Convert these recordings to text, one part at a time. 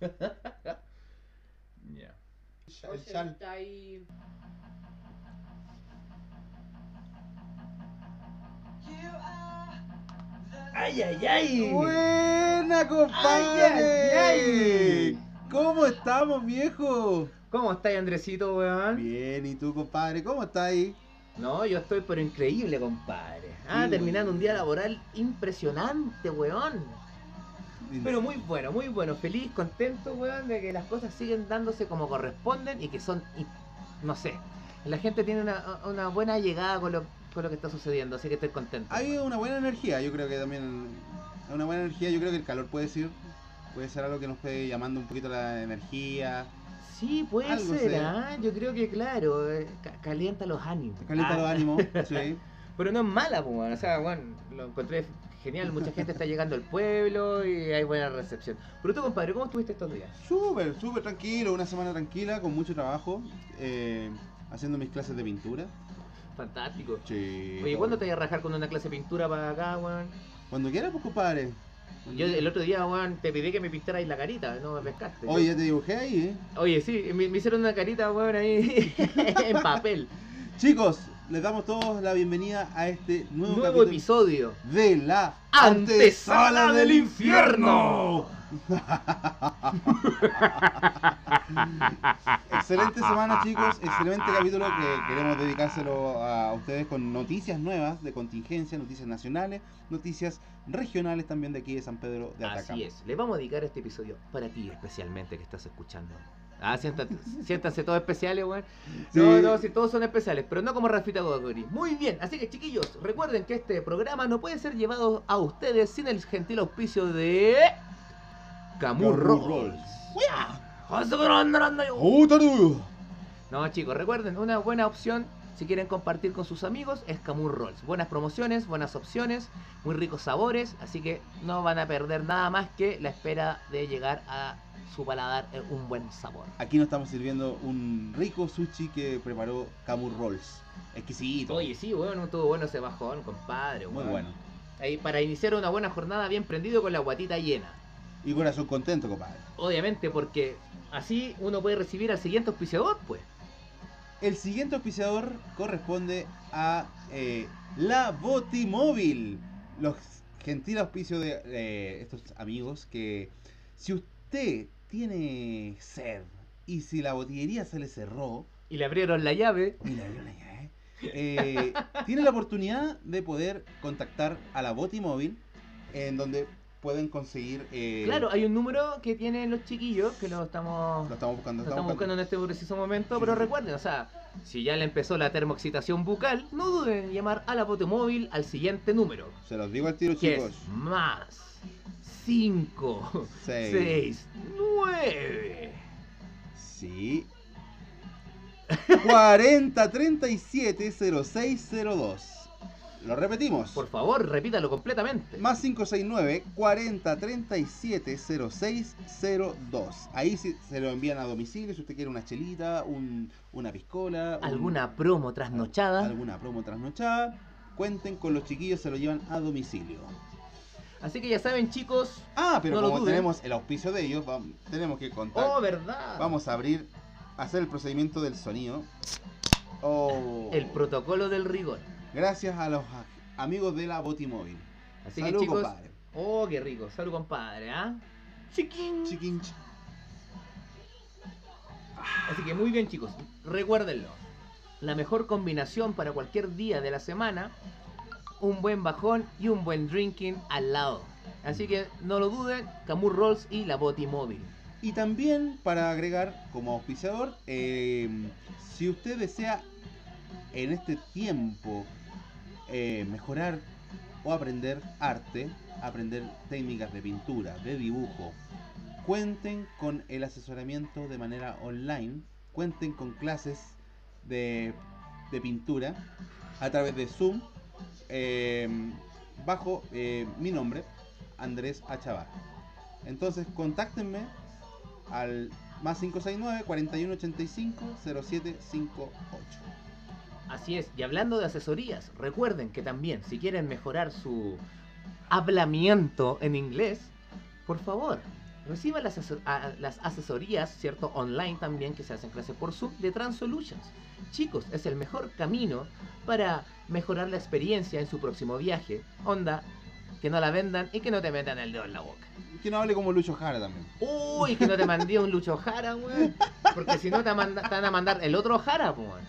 El. Está ahí. ¡Ay, ay, ay! Buena, compadre. Ay, ay, ay. ¿Cómo estamos, viejo? ¿Cómo estáis, Andresito, weón? Bien, ¿y tú, compadre? ¿Cómo estás ahí? No, yo estoy pero increíble, compadre. Ah, Sí, terminando weón. un día laboral impresionante, weón. Pero muy bueno, muy bueno. Feliz, contento, weón, de que las cosas siguen dándose como corresponden y que son, y- no sé, la gente tiene una, una buena llegada con lo, con lo que está sucediendo, así que estoy contento. Hay weón. una buena energía, yo creo que también. Una buena energía, yo creo que el calor puede ser. Puede ser algo que nos puede llamando un poquito la energía. Sí, puede algo ser. ¿ah? Yo creo que, claro, eh, ca- calienta los ánimos. Calienta Ah, los ánimos. Sí. Pero no es mala, pues, weón. o sea, bueno, lo encontré genial. Mucha gente está llegando al pueblo y hay buena recepción. Pero tú, compadre, ¿cómo estuviste estos días? Súper, súper tranquilo, una semana tranquila, con mucho trabajo, eh, haciendo mis clases de pintura. Fantástico. Sí. Oye, ¿cuándo te vas a rajar con una clase de pintura para acá, weón? Cuando quieras, pues, compadre. Yo el otro día, weón, te pedí que me pintarais la carita, no me pescaste. Oye, ya te dibujé ahí, ¿eh? Oye, sí, me, me hicieron una carita, weón, ahí en papel. Chicos, les damos todos la bienvenida a este nuevo, episodio. de la Antesala del infierno. Excelente semana, chicos. Excelente capítulo que queremos dedicárselo a ustedes con noticias nuevas de contingencia, noticias nacionales, noticias regionales también de aquí de San Pedro de Atacama. Así es. Le vamos a dedicar este episodio para ti especialmente que estás escuchando. Ah, siéntate, siéntanse todos especiales, weón. No, Sí. no, si todos son especiales, pero no como Rafita Gogori. Muy bien, así que chiquillos, recuerden que este programa no puede ser llevado a ustedes sin el gentil auspicio de... Camur Rolls. No, chicos, recuerden, una buena opción si quieren compartir con sus amigos es Camur Rolls. Buenas promociones, buenas opciones, muy ricos sabores, así que no van a perder nada más que la espera de llegar a su paladar en un buen sabor. Aquí nos estamos sirviendo un rico sushi que preparó Camur Rolls. Exquisito. Oye, sí, bueno, estuvo bueno ese bajón, compadre. Muy bueno. Ahí para iniciar una buena jornada bien prendido con la guatita llena. Y corazón contento, compadre. Obviamente, porque así uno puede recibir al siguiente auspiciador, pues. El siguiente auspiciador corresponde a eh, la Botimóvil. Los gentil auspicio de eh, estos amigos que si usted tiene sed y si la botillería se le cerró, Y le abrieron la llave. y la abrió la llave, eh, tiene la oportunidad de poder contactar a la Botimóvil en donde pueden conseguir... eh, Claro, hay un número que tienen los chiquillos que lo estamos Lo estamos buscando. Lo estamos buscando en este preciso momento, Sí, pero recuerden, o sea, si ya le empezó la termoexcitación bucal, no duden en llamar a la Botemóvil al siguiente número, Se los digo al tiro, que chicos. es más 5 Seis. 6 9 Sí. 40 37 0602. Lo repetimos. Por favor, repítalo completamente. Más 569 40 37 0602. Ahí sí se lo envían a domicilio si usted quiere una chelita, un- una piscola, un- ¿Alguna promo trasnochada? alguna promo trasnochada. Cuenten con los chiquillos, se lo llevan a domicilio. Así que ya saben, chicos. Ah, pero No como tenemos el auspicio de ellos, vam- tenemos que contar. Oh, verdad. Vamos a abrir, hacer el procedimiento del sonido. Oh. El protocolo del rigor. Gracias a los amigos de la Botimóvil. Así Salud, que, chicos. compadre. Oh, qué rico. Salud, compadre, ¿ah? Chiquín. Chiquinch. Así que muy bien chicos, recuérdenlo. La mejor combinación para cualquier día de la semana, un buen bajón y un buen drinking al lado. Así que no lo duden, Camur Rolls y la Boti Móvil. Y también para agregar como auspiciador, eh, si usted desea en este tiempo eh, mejorar o aprender arte, aprender técnicas de pintura, de dibujo, cuenten con el asesoramiento de manera online, cuenten con clases de, de pintura a través de Zoom eh, bajo eh, mi nombre, Andrés Achavar. Entonces contáctenme al más 569 4185 0758. Así es, y hablando de asesorías, recuerden que también si quieren mejorar su hablamiento en inglés, por favor, Reciba las, asesorías, ¿cierto? Online también, que se hacen clases por Zoom, de Transolutions. Chicos, es el mejor camino para mejorar la experiencia en su próximo viaje. Onda, que no la vendan y que no te metan el dedo en la boca. Que no hable como Lucho Jara también. Uy, que no te mandé un Lucho Jara, weón. Porque si no te, manda- te van a mandar el otro Jara, weón.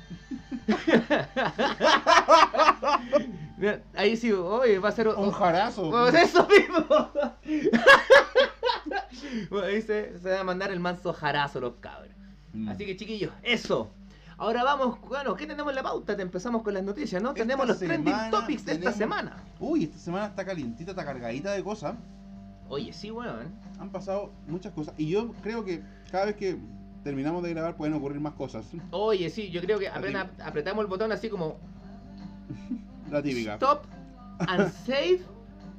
Ahí sí, oye, va a ser Un jarazo. Pues eso mismo. Bueno, ahí se, se va a mandar el manso jarazo los cabros. Mm. Así que chiquillos, eso. Ahora vamos, bueno, ¿qué tenemos en la pauta? Te empezamos con las noticias, ¿no? Esta tenemos los trending topics de esta semana. Uy, esta semana está calientita, está cargadita de cosas. Oye, sí, weón. Han pasado muchas cosas. Y yo creo que cada vez que terminamos de grabar pueden ocurrir más cosas. Oye, sí, yo creo que apenas apretamos el botón así como La típica. stop and save.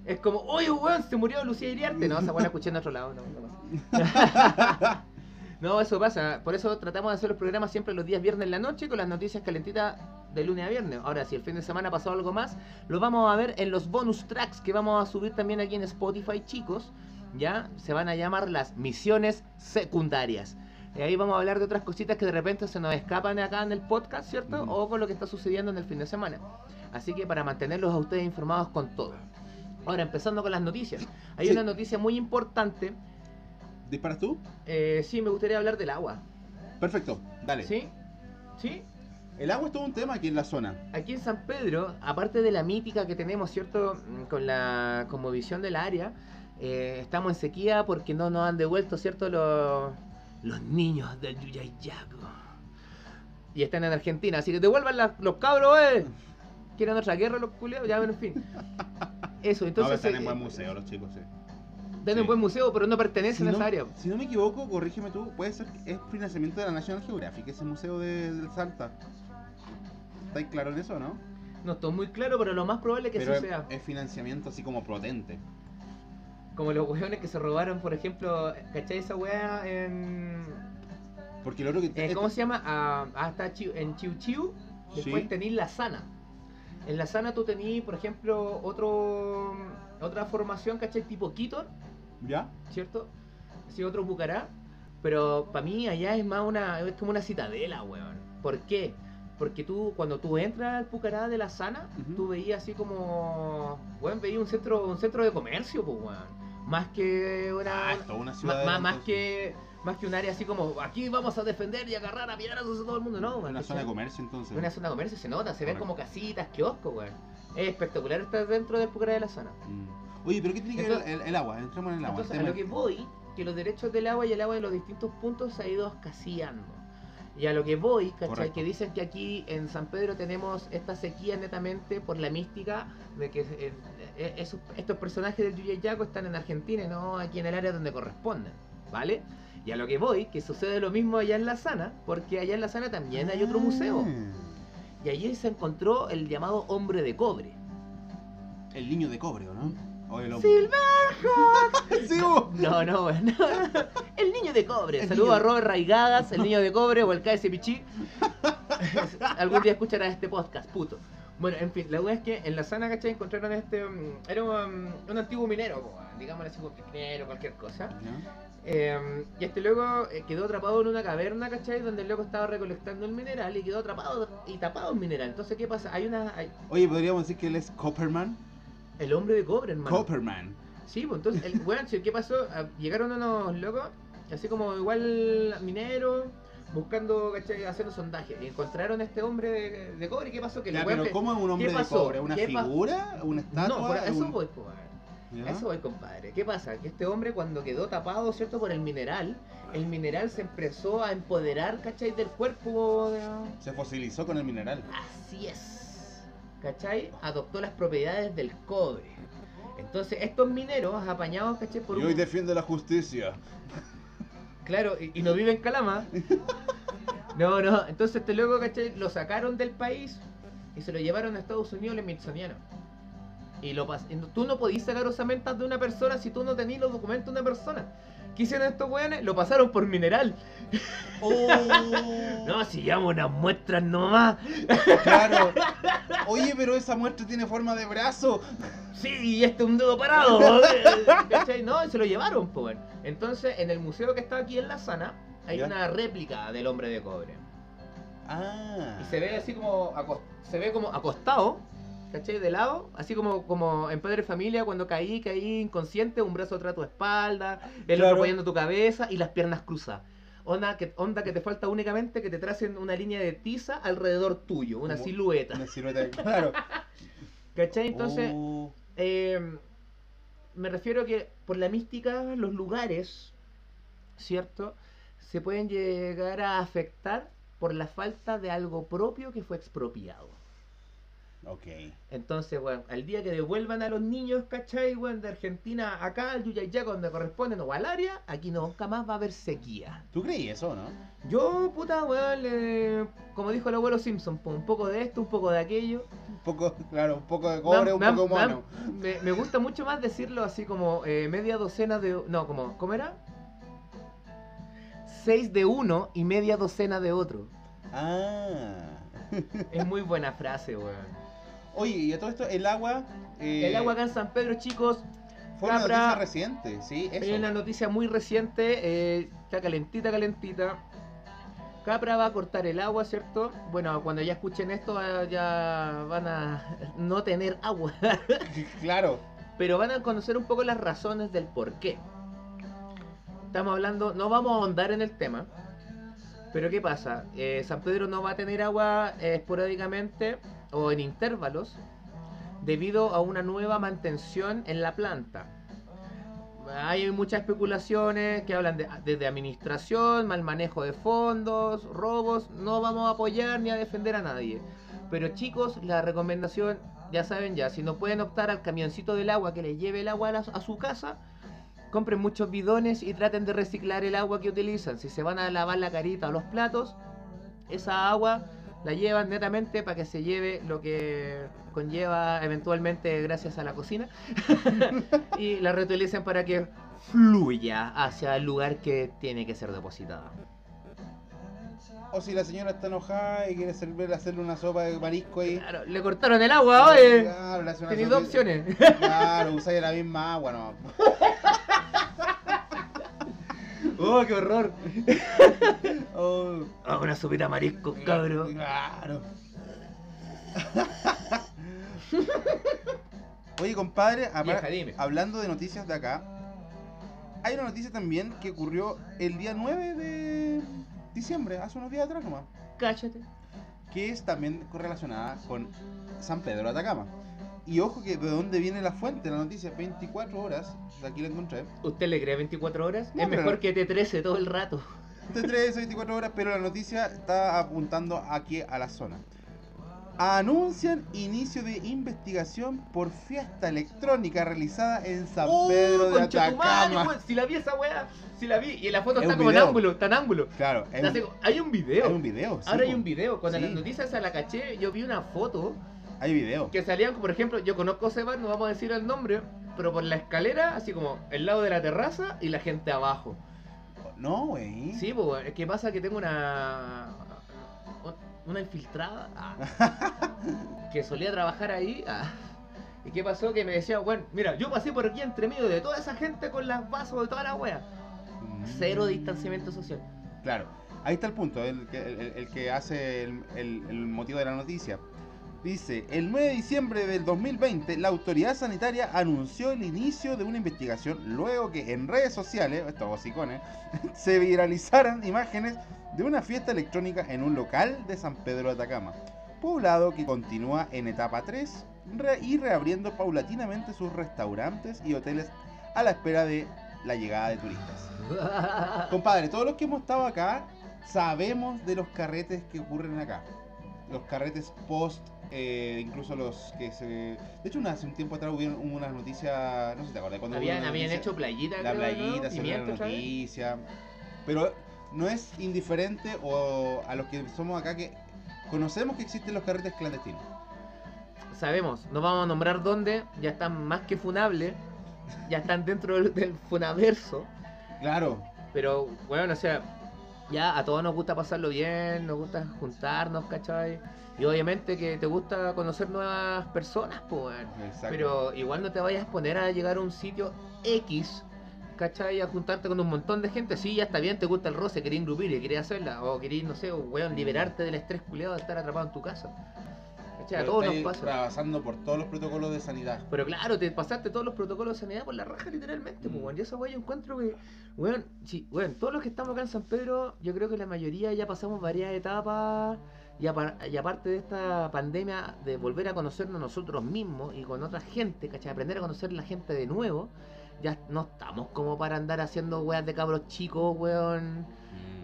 Es como, oye, weón, se murió Lucía Iriarte. No, esa weón la escuché en otro lado, no, no pasa. No, eso pasa. Por eso tratamos de hacer los programas siempre los días viernes en la noche con las noticias calentitas de lunes a viernes. Ahora, si el fin de semana ha pasado algo más, lo vamos a ver en los bonus tracks que vamos a subir también aquí en Spotify, chicos. Ya se van a llamar las misiones secundarias. Y ahí vamos a hablar de otras cositas que de repente se nos escapan acá en el podcast, ¿cierto? O con lo que está sucediendo en el fin de semana. Así que para mantenerlos a ustedes informados con todo. Ahora, empezando con las noticias. Hay Sí. una noticia muy importante. ¿Disparas tú? Eh, sí, me gustaría hablar del agua. Perfecto, dale. ¿Sí? ¿Sí? El agua es todo un tema aquí en la zona. Aquí en San Pedro, aparte de la mítica que tenemos, ¿cierto? Mm, Con la visión del área, eh, estamos en sequía porque no nos han devuelto, ¿cierto? Los, los niños del Yuyayaco. Y están en Argentina, así que devuelvan la- los cabros, ¿eh? ¿Quieren otra guerra los culiados? Ya, bueno, en fin. Eso, no, entonces... están en eh, buen museo los chicos, sí. Están en Sí. buen museo, pero no pertenecen Si a no, esa área. si no me equivoco, corrígeme tú, puede ser que es financiamiento de la National Geographic, ese museo de, del Salta. ¿Estáis claro en eso, no? No estoy muy claro, pero lo más probable es que Pero sí es, sea. es financiamiento así como potente. Como los hueones que se robaron, por ejemplo, ¿cachai esa weá en. Porque lo otro que... eh, ¿Cómo se llama? Ah, ah, está Chiu- en Chiu Chiu. Después Sí. la sana. En la sana tú tenís, por ejemplo, otro otra formación, ¿cachai? Tipo Kitor, ¿Ya? ¿cierto? Sí, otro Bucará. Pero para mí allá es más una. es como una citadela, weón. ¿Por qué? Porque tú, cuando tú entras al Pucará de la Sana, Ujú. tú veías así como. Weón, veías un centro, un centro de comercio, pues, weón. Más que una. Ah, una ciudad. ma- más, que más que un área así como aquí vamos a defender y agarrar a piedrazos a todo el mundo, no, Una zona de ¿cachai? comercio entonces. Una zona de comercio se nota, se ven como casitas, kioscos, weón. Es espectacular estar dentro del Pucará de la zona. Mm. Oye, pero ¿qué tiene que ver Entonces- el, el agua? Entremos en el agua. el Entonces, a lo que voy, que los derechos del agua y el agua de los distintos puntos se ha ido escaseando. Y a lo que voy, ¿cachai? Correcto. Que dicen que aquí en San Pedro tenemos esta sequía netamente por la mística de que eh, eh, esos- estos personajes del Yuyayaco están en Argentina y no aquí en el área donde corresponden, ¿vale? Y a lo que voy, que sucede lo mismo allá en La Sana, porque allá en La Sana también hay otro museo. Ah. Y allí se encontró el llamado hombre de cobre. El niño de cobre, ¿o no? O el ¡Silverhawk! Sí, vos. No, no, bueno. El niño de cobre. Niño- a Robert Raigadas, el niño de cobre o el KS Pichi. Algún día escucharás este podcast, puto. Bueno, en fin, la verdad es que en la zona, ¿cachai? Encontraron este. mm, Era un, un antiguo minero, po, digamos así, como minero, cualquier cosa. Eh, y este loco eh, quedó atrapado en una caverna, ¿cachai? Donde el loco estaba recolectando el mineral y quedó atrapado y tapado el mineral. Entonces, ¿qué pasa? Hay una. hay- Oye, podríamos decir que él es Copperman. El hombre de cobre, hermano. Copperman. Sí, pues entonces, el, sí, ¿qué pasó? Ah, Llegaron unos locos, así como igual mineros, buscando, ¿cachai? Haciendo sondaje. Y encontraron a este hombre de, de cobre. ¿Qué pasó? Que Ya, pero ¿cómo es un hombre de pasó? cobre? ¿Una ¿Qué pa- figura? ¿Una estatua? No, eso Un- voy, pues, weón. ¿Ya? Eso voy, compadre. ¿Qué pasa? Que este hombre cuando quedó tapado, ¿cierto? Por el mineral, el mineral se empezó a empoderar, ¿cachai? Del cuerpo. de- Se fosilizó con el mineral. Así es. ¿Cachai? Adoptó las propiedades del cobre. Entonces, estos mineros apañados, ¿cachai? Por Y hoy un- defiende la justicia. Claro, y, y no vive en Calama. No, no, entonces este loco, ¿cachai? Lo sacaron del país y se lo llevaron a Estados Unidos el Smithsoniano. Y lo pas- tú no podías sacar osamentas de una persona si tú no tenías los documentos de una persona. ¿Qué hicieron estos weones? Lo pasaron por mineral. Oh. No, si llevamos unas muestras nomás. Claro. Oye, pero esa muestra tiene forma de brazo. Sí, y este es un dedo parado. ¿Cachai? No, y se lo llevaron, pues. Entonces, en el museo que está aquí en La Sana, hay Ya. una réplica del hombre de cobre. Ah. Y se ve así como se ve como acostado, ¿cachai? De lado, así como, como en Padre Familia cuando caí, caí inconsciente, un brazo atrás de tu espalda, el Claro. otro apoyando tu cabeza y las piernas cruzadas. Onda que, onda que te falta únicamente que te tracen una línea de tiza alrededor tuyo, una Como silueta. Una silueta, claro. ¿Cachai? Entonces, eh, me refiero que por la mística, los lugares, ¿cierto? Se pueden llegar a afectar por la falta de algo propio que fue expropiado. Ok. Entonces, bueno, al día que devuelvan a los niños, ¿cachai? Bueno, de Argentina acá, al Yuyayaca, donde corresponden, o al área, aquí nunca más va a haber sequía. ¿Tú creí eso, no? Yo, puta, weón, como dijo el abuelo Simpson, pues, un poco de esto, un poco de aquello. Un poco, claro, un poco de cobre, Me- un poco me- mono. Me, me gusta mucho más decirlo así como eh, media docena de... No, como, ¿cómo era? Seis de uno y media docena de otro. Ah. Es muy buena frase, weón. Oye, y a todo esto, el agua. eh, El agua acá en San Pedro, chicos, Fue una noticia reciente, sí, eso. Hay una noticia muy reciente, eh, está calentita, calentita. Capra va a cortar el agua, ¿cierto? Bueno, cuando ya escuchen esto ya van a no tener agua, Claro. pero van a conocer un poco las razones del por qué. Estamos hablando, no vamos a ahondar en el tema, pero ¿qué pasa? Eh, San Pedro no va a tener agua eh, esporádicamente o en intervalos debido a una nueva mantención en la planta. Hay muchas especulaciones que hablan de, administración, mal manejo de fondos, robos. No vamos a apoyar ni a defender a nadie. Pero chicos, la recomendación, ya saben ya, si no pueden optar al camioncito del agua que les lleve el agua a su casa, compren muchos bidones y traten de reciclar el agua que utilizan. Si se van a lavar la carita o los platos, esa agua la llevan netamente para que se lleve lo que conlleva eventualmente gracias a la cocina y la reutilicen para que fluya hacia el lugar que tiene que ser depositada. O si la señora está enojada y quiere servir, hacerle una sopa de marisco ahí. Claro, le cortaron el agua, oye. Claro, le hace dos opciones. Claro, usáis la misma agua, no. Oh, qué horror. Oh, Ah, una sopita marisco, cabrón. Claro. Oye, compadre, Vieja, dime. hablando de noticias de acá, hay una noticia también que ocurrió el día 9 de diciembre, hace unos días atrás nomás, Cállate. que es también correlacionada con San Pedro de Atacama. Y ojo que de dónde viene la fuente, la noticia, 24 horas, de aquí la encontré. ¿Usted le cree 24 horas? No, es mejor que te 13 todo el rato. De 3 a 24 horas, pero la noticia está apuntando aquí a la zona. Anuncian inicio de investigación por fiesta electrónica realizada en San ¡Oh, Pedro de madre, Atacama. Si la vi esa weá, si la vi. Y en la foto Es está como en ángulo, está en ángulo. Claro, es un, hay un video. hay un video. sí, Ahora hay un video. Cuando Sí. las noticias esa la caché, yo vi una foto Hay video. que salían, por ejemplo, yo conozco ese bar, no vamos a decir el nombre, pero por la escalera, así como el lado de la terraza y la gente abajo. No, güey. Sí, pues, es que pasa que tengo una. Una infiltrada ah, que solía trabajar ahí. ah, ¿Y qué pasó? Que me decía, bueno, mira, yo pasé por aquí entre medio de toda esa gente con las vasos de toda la wea. Cero Mm, distanciamiento social. Claro, ahí está el punto, el que, el, el que hace el, el- el motivo de la noticia. Dice, el 9 de diciembre del 2020, la autoridad sanitaria anunció el inicio de una investigación luego que en redes sociales, estos hocicones, se viralizaran imágenes de una fiesta electrónica en un local de San Pedro de Atacama, poblado que continúa en etapa 3 re- y reabriendo paulatinamente sus restaurantes y hoteles a la espera de la llegada de turistas. Compadre, todos los que hemos estado acá sabemos de los carretes que ocurren acá. Los carretes post, eh, incluso los que se... De hecho, una- hace un tiempo atrás hubieron unas noticias, no sé si te acuerdas, cuando hubo habían, habían noticia- hecho playita, la playita, ¿no? se ¿sabes? noticia. Pero no es indiferente o a los que somos acá que conocemos que existen los carretes clandestinos. Sabemos, no vamos a nombrar dónde, ya están más que funables, ya están dentro del, del funaverso. Claro. Pero, bueno, o sea, ya a todos nos gusta pasarlo bien, nos gusta juntarnos, ¿cachai? Y obviamente que te gusta conocer nuevas personas, pues. Pero igual no te vayas a poner a llegar a un sitio X, ¿cachai? A juntarte con un montón de gente. Sí, ya está bien, te gusta el roce, querés ingrupir y querés hacerla. O querés, no sé, weón, liberarte del estrés culiado de estar atrapado en tu casa. ¿Cachai? A todos nos pasa. pasando por todos los protocolos de sanidad. Pero claro, te pasaste todos los protocolos de sanidad por la raja, literalmente, pues, Mm. weón. Y eso, weón, yo encuentro que, weón, sí, weón, todos los que estamos acá en San Pedro, yo creo que la mayoría ya pasamos varias etapas. Y, apar- y aparte de esta pandemia, de volver a conocernos nosotros mismos y con otra gente, ¿cachai? Aprender a conocer la gente de nuevo, ya no estamos como para andar haciendo weas de cabros chicos, weón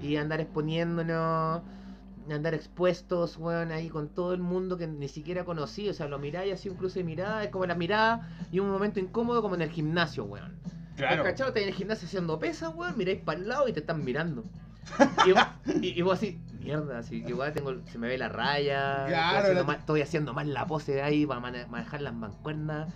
y andar exponiéndonos, andar expuestos, weón, ahí con todo el mundo que ni siquiera conocí, o sea, lo miráis así un cruce de mirada, es como la mirada y un momento incómodo como en el gimnasio, weón. Claro. ¿Cachado? Estás en el gimnasio haciendo pesas, weón, miráis para el lado y te están mirando. Y, vos- y- y vos así, mierda, así, igual tengo, se me ve la raya, Claro, estoy, haciendo la- mal, estoy haciendo mal la pose de ahí para mane- manejar las mancuernas.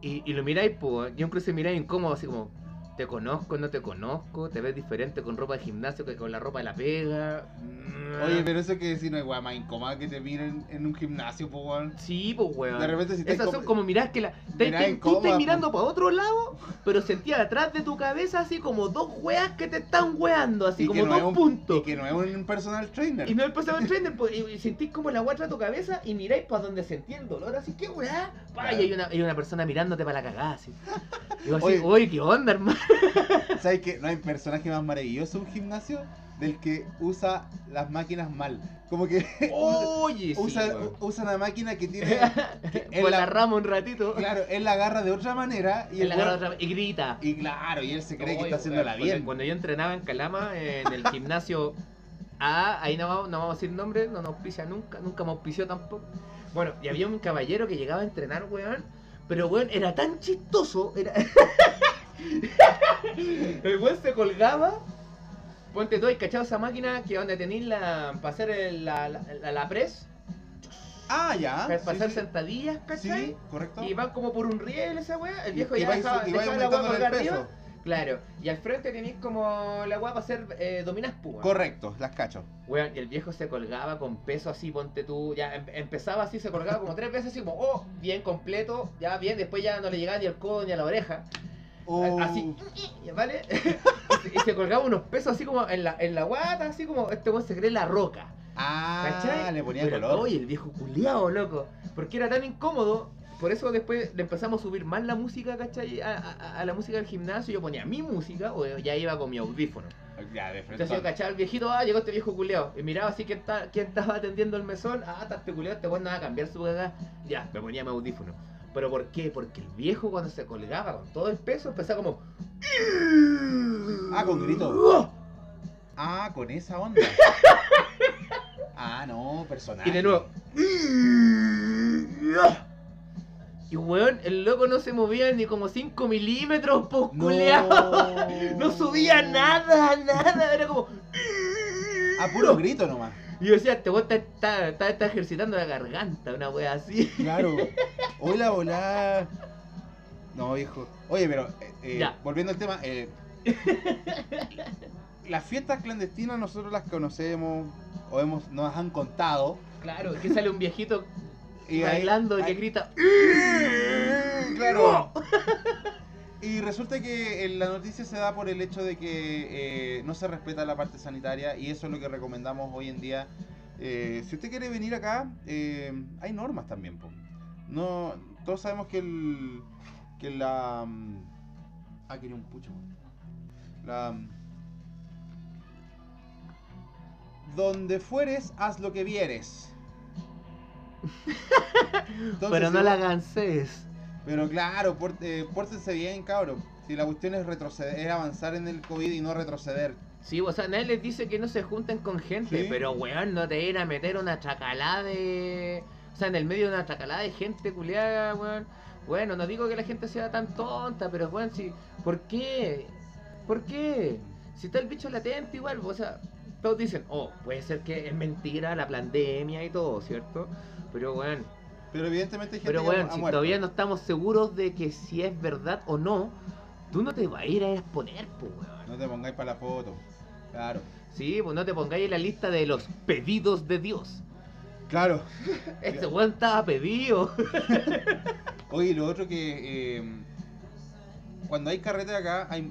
Y, y lo miráis, pues, y un cruce miráis incómodo, así como, te conozco, no te conozco, te ves diferente con ropa de gimnasio que con la ropa de la pega. Mm. Oye, pero eso que decir no es weá más incómoda que te miren en un gimnasio, po, weón. Sí, pues, weón. De repente si te Esas son como mirar que la. Te, te- tú estás po. mirando para otro lado, pero sentías atrás de tu cabeza así como dos weas que te están weando, así Y como que no dos es un- puntos. Y que no es un personal trainer. Y no el pasado el trainer, pues, y, y sentís como la wea atrás de tu cabeza y miráis para donde sentí el dolor, así, ¿qué weá? Claro. Y hay una, hay una persona mirándote para la cagada, así. Vos así, Oye. oye, ¿qué onda, hermano? ¿Sabes que no hay personaje más maravilloso en un gimnasio del que usa las máquinas mal? Como que Oye, sí, usa, weón. usa una máquina que tiene. en Por la- la rama un ratito. Claro, él la agarra de otra manera y el la agarra otra- y grita. Y claro, y él se cree que Oye, está haciéndola cuando- bien. Cuando yo entrenaba en Calama, en el gimnasio A, ahí no vamos, no vamos a decir nombre, no nos auspicia nunca, nunca me auspició tampoco. Bueno, y había un caballero que llegaba a entrenar, weón, pero weón, era tan chistoso, era... el weón se colgaba, ponte todo y cachado esa máquina que donde tenéis la, para hacer el- la, la, la, la press, Ah, ya. para sí, hacer sí. sentadillas, ¿cachai? Sí, correcto. Y van como por un riel esa weá, el viejo Y ya va- dejaba, y va dejaba la weá el peso. arriba. Claro, y al frente tenéis como la weá para hacer eh, dominas púas. Correcto, las cacho. Weón, y el viejo se colgaba con peso así, ponte tú, ya em- empezaba así, se colgaba como tres veces así como, oh, bien completo, ya bien, después ya no le llegaba ni el codo ni a la oreja. Oh, Así, ¿vale? y, se, colgaba unos pesos así como en la, en la guata, así como este weón se cree la roca. Ah, ¿Cachai? le ponía Pero, color. Oye, el viejo culiao, loco. Porque era tan incómodo. Por eso después le empezamos a subir más la música, ¿cachai? A, a- a la música del gimnasio. Yo ponía mi música o ya iba con mi audífono. Ya, de frente. Entonces yo cachaba al viejito, ah, llegó este viejo culiao. Y miraba así quién, está, quién estaba atendiendo el mesón. Ah, está este culiao, este weón nada a cambiar su cagada. Ya, me ponía mi audífono. ¿Pero por qué? Porque el viejo cuando se colgaba con todo el peso empezaba como... Ah, con grito. Ah, con esa onda. ah, no, personal. Y de nuevo. Y weón, el loco no se movía ni como 5 milímetros, pues. No subía nada, nada. Era como. A puro grito nomás. Y yo decía, este weón está, está, está- está ejercitando la garganta, una wea así. Claro. Hola, hola. No, hijo. Oye, pero eh, eh, volviendo al tema, eh, las fiestas clandestinas nosotros las conocemos o hemos, nos han contado. Claro, que sale un viejito Y ahí- bailando y que ahí- grita. Claro. Y resulta que eh, la noticia se da por el hecho de que eh, no se respeta la parte sanitaria y eso es lo que recomendamos hoy en día. Eh, si usted quiere venir acá, eh, hay normas también. po. No, todos sabemos que el que la ah quería un pucho. La donde fueres, haz lo que vieres. Entonces, Pero no la gancés. Pero claro, por- eh, pórtense bien, cabros. Si la cuestión es retroceder, es avanzar en el COVID y no retroceder. Sí, o sea, nadie les dice que no se junten con gente, Sí. pero weón, no te ir a meter una chacalada de. O sea, en el medio de una chacalada de gente culiada, weón. Bueno, no digo que la gente sea tan tonta, pero weón, si. ¿Por qué? ¿Por qué? Si está el bicho latente igual, o sea, todos dicen, oh, puede ser que es mentira la pandemia y todo, ¿cierto? Pero weón, Pero evidentemente hay gente pero que ha- si muerto. todavía no estamos seguros de que si es verdad o no, tú no te vas a ir a exponer, pues weón. No te pongáis para la foto. Claro. Sí, pues no te pongáis en la lista de los pedidos de Dios. Claro. Este weón estaba pedido. Oye, lo otro que. eh, cuando hay carrete acá, hay.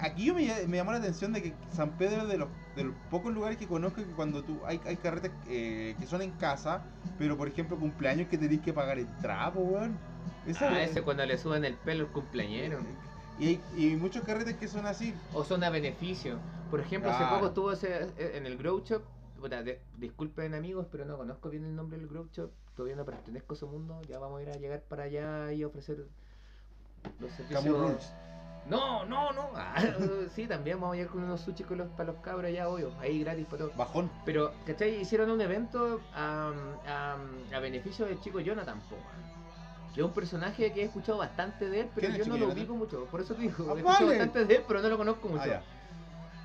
Aquí yo me, me llamó la atención de que San Pedro es de los, de los pocos lugares que conozco que cuando tú hay, hay carretes eh, que son en casa, pero por ejemplo cumpleaños que tenés que pagar entrada, po, weón. Esa- Ah, ese cuando le suben el pelo al cumpleañero. y, hay, y muchos carretes que son así. O son a beneficio. Por ejemplo, hace poco estuvo ese, eh, en el Grow Shop. puta, de- disculpen amigos, pero no conozco bien el nombre del Grow Shop. Todavía no pertenezco a ese mundo. Ya vamos a ir a llegar para allá y ofrecer los servicios. No, no, no. Ah, sí, también vamos a llegar con unos sushi con los, para los cabros ya, obvio. Ahí gratis para todos. Bajón. Pero, ¿cachai? Hicieron un evento a beneficio del chico Jonathan Po, man. Que es un personaje que he escuchado bastante de él, pero ¿Quién es yo no lo Jonathan? ubico mucho. Por eso te digo, Ah, he escuchado vale. bastante de él, pero no lo conozco mucho. Ah.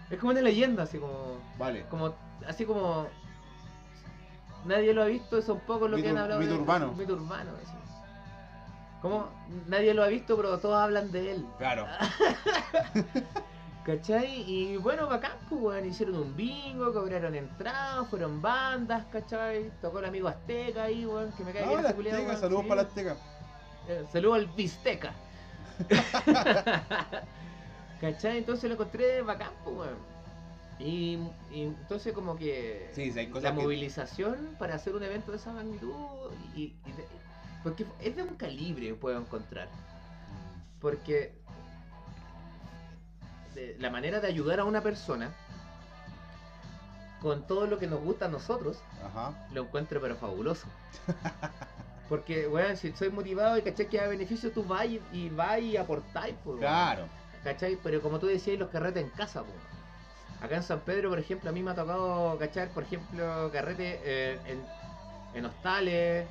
Es como una leyenda, así como. Vale. como así como. Nadie lo ha visto, son pocos los que han hablado mito de urbano. Mito urbano, así. Como nadie lo ha visto, pero todos hablan de él. Claro. ¿Cachai? Y bueno, bacán, pues, weón, hicieron un bingo, cobraron entradas, fueron bandas, ¿cachai? Tocó el amigo Azteca ahí, weón, que me cae No, bien ese weón, saludos sí. para la Azteca. Eh, saludo al Bisteca. ¿Cachai? Entonces lo encontré bacán, pues, weón. Y, y entonces como que Sí, sí, hay cosas la que- movilización para hacer un evento de esa magnitud y, porque es de un calibre puedo encontrar porque de- la manera de ayudar a una persona con todo lo que nos gusta a nosotros Ajá. lo encuentro pero fabuloso porque weón si soy motivado y caché que da beneficio tú vas y, y vas y aportáis pues. Claro. ¿Cachai? Pero como tú decías, los carretes en casa, po. Acá en San Pedro, por ejemplo, a mí me ha tocado cachar, por ejemplo, carrete eh, en, en hostales,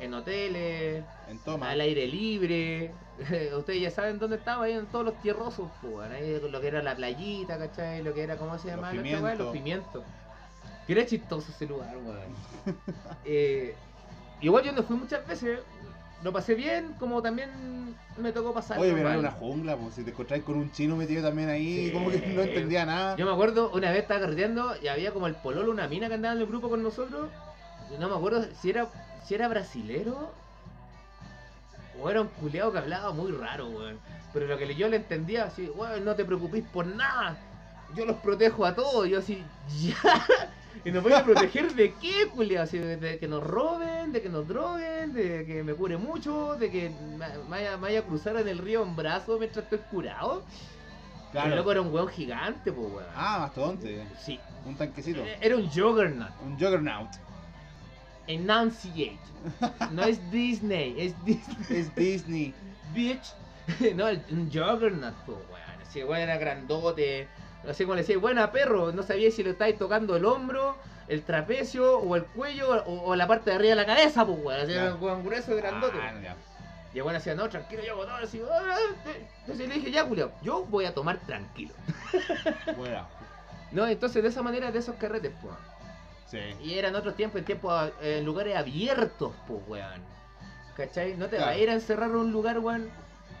en hoteles, En toma. al aire libre. Ustedes ya saben dónde estaba, ahí en todos los tierrosos, weón. ahí lo que era la playita, ¿cachai? Lo que era, ¿cómo se Los llama? nuestra weá? Los pimientos. pimientos. Que era chistoso ese lugar, weón. Eh, igual yo no fui muchas veces, lo pasé bien, como también me tocó pasar. Oye, pero era mal. una jungla, pues si te encontráis con un chino metido también ahí, Sí. como que no entendía nada. Yo me acuerdo, una vez estaba carreteando y había como el pololo, una mina que andaba en el grupo con nosotros. y No me acuerdo si era si era brasilero o era un culeado que hablaba muy raro, weón. Pero lo que yo le entendía, así, weón, no te preocupes por nada. Yo los protejo a todos. Yo así, ya. ¿Y nos voy a proteger de qué, culiao? Así, de, de que nos roben, de que nos droguen, de que me cure mucho, de que me me vaya, me vaya a cruzar en el río en brazo mientras estoy curado. El loco era un weón gigante, pues, weón. Ah, mastodonte. Sí. Un tanquecito. Era un juggernaut. Un juggernaut. Enunciate. No es Disney, es Disney. Es Disney. Bitch. No, el- un juggernaut, pues, weón. Así, weón, era grandote. Así como le decía, buena perro. No sabía si le estáis tocando el hombro, el trapecio, o el cuello, o, o la parte de arriba de la cabeza, pues, weón. Así, era un weón grueso y grandote. Ah. Y el weón decía, no, tranquilo, yo hago todo. Así, "Ah, eh". Entonces le dije, ya, culiao, yo voy a tomar tranquilo. Bueno. No, entonces de esa manera, de esos carretes, pues. Sí. Y eran otros tiempos, en tiempos, en lugares abiertos, pues, weón. ¿Cachai? No te Claro. vas a ir a encerrar en un lugar, weón.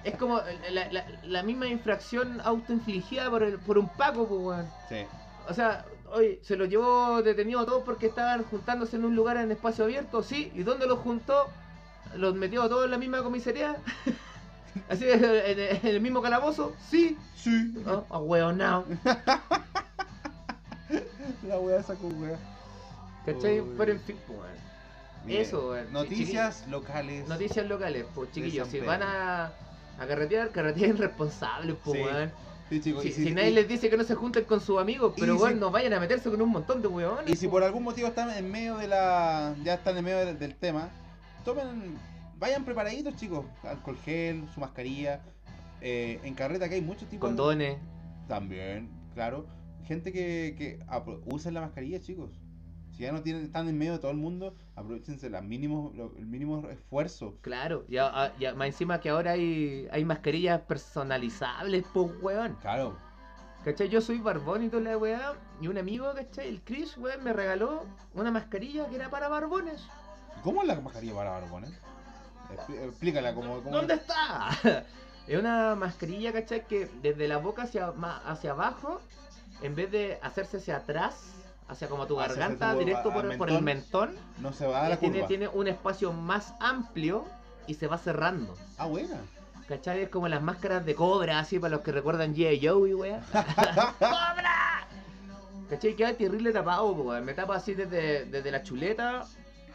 Es como la, la- la misma infracción autoinfligida por, el, por un Paco, pues, weón. Sí. O sea, hoy se lo llevó detenido a todos porque estaban juntándose en un lugar en espacio abierto, sí. ¿Y dónde los juntó? ¿Los metió a todos en la misma comisaría? ¿Así en, el mismo calabozo? Sí. Sí. ¿No? A weón, no. La wea esa con wea. ¿Cachai? Uy. Pero en fin, pues. Bien. Eso. Noticias locales. Noticias locales, pues chiquillos, si van a, a carretear, carreteen responsables, pues Sí. weón. Sí, chicos. Si, si si, nadie y- les dice que no se junten con sus amigos, pero si- weón, no vayan a meterse con un montón de weones. y si po. por algún motivo están en medio de la. Ya están en medio del, del tema, tomen. Vayan preparaditos, chicos. Alcohol gel, su mascarilla. Eh, en carreta que hay muchos tipos. de- Condones. También, claro. Gente que, que usen la mascarilla, chicos. Si ya no tienen, están en medio de todo el mundo, aprovechense las mínimos, lo- el mínimo esfuerzo. Claro, ah, ya más encima que ahora hay, hay mascarillas personalizables, pues weón. Claro. ¿Cachai? Yo soy barbón y toda la weá. Y un amigo, ¿cachai? El Chris, weón, me regaló una mascarilla que era para barbones. ¿Cómo es la mascarilla para barbones? Explícala como. como- ¿Dónde está? Es una mascarilla, ¿cachai? Que desde la boca hacia, hacia abajo, en vez de hacerse hacia atrás, hacia como tu Hacia garganta, tu- directo por, por el mentón, No se va a la tiene, curva. tiene un espacio más amplio y se va cerrando. Ah, buena. ¿Cachai? Es como las máscaras de cobra, así para los que recuerdan G.I. Joe y weá. ¡Cobra! ¿Cachai? Queda terrible tapado, weón. Me tapa así desde, desde la chuleta,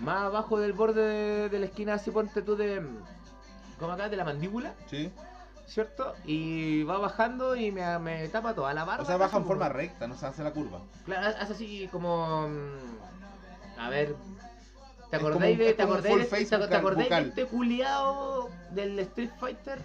más abajo del borde de, de la esquina, así ponte tú de. como acá, de la mandíbula, Sí. ¿Cierto? Y va bajando y me, me tapa toda la barba. O sea, baja en forma recta, no se hace la curva. Claro, hace así como. mm, A ver. ¿Te Es como acordáis de, te acordáis de- te- acordáis de este culiao del Street Fighter?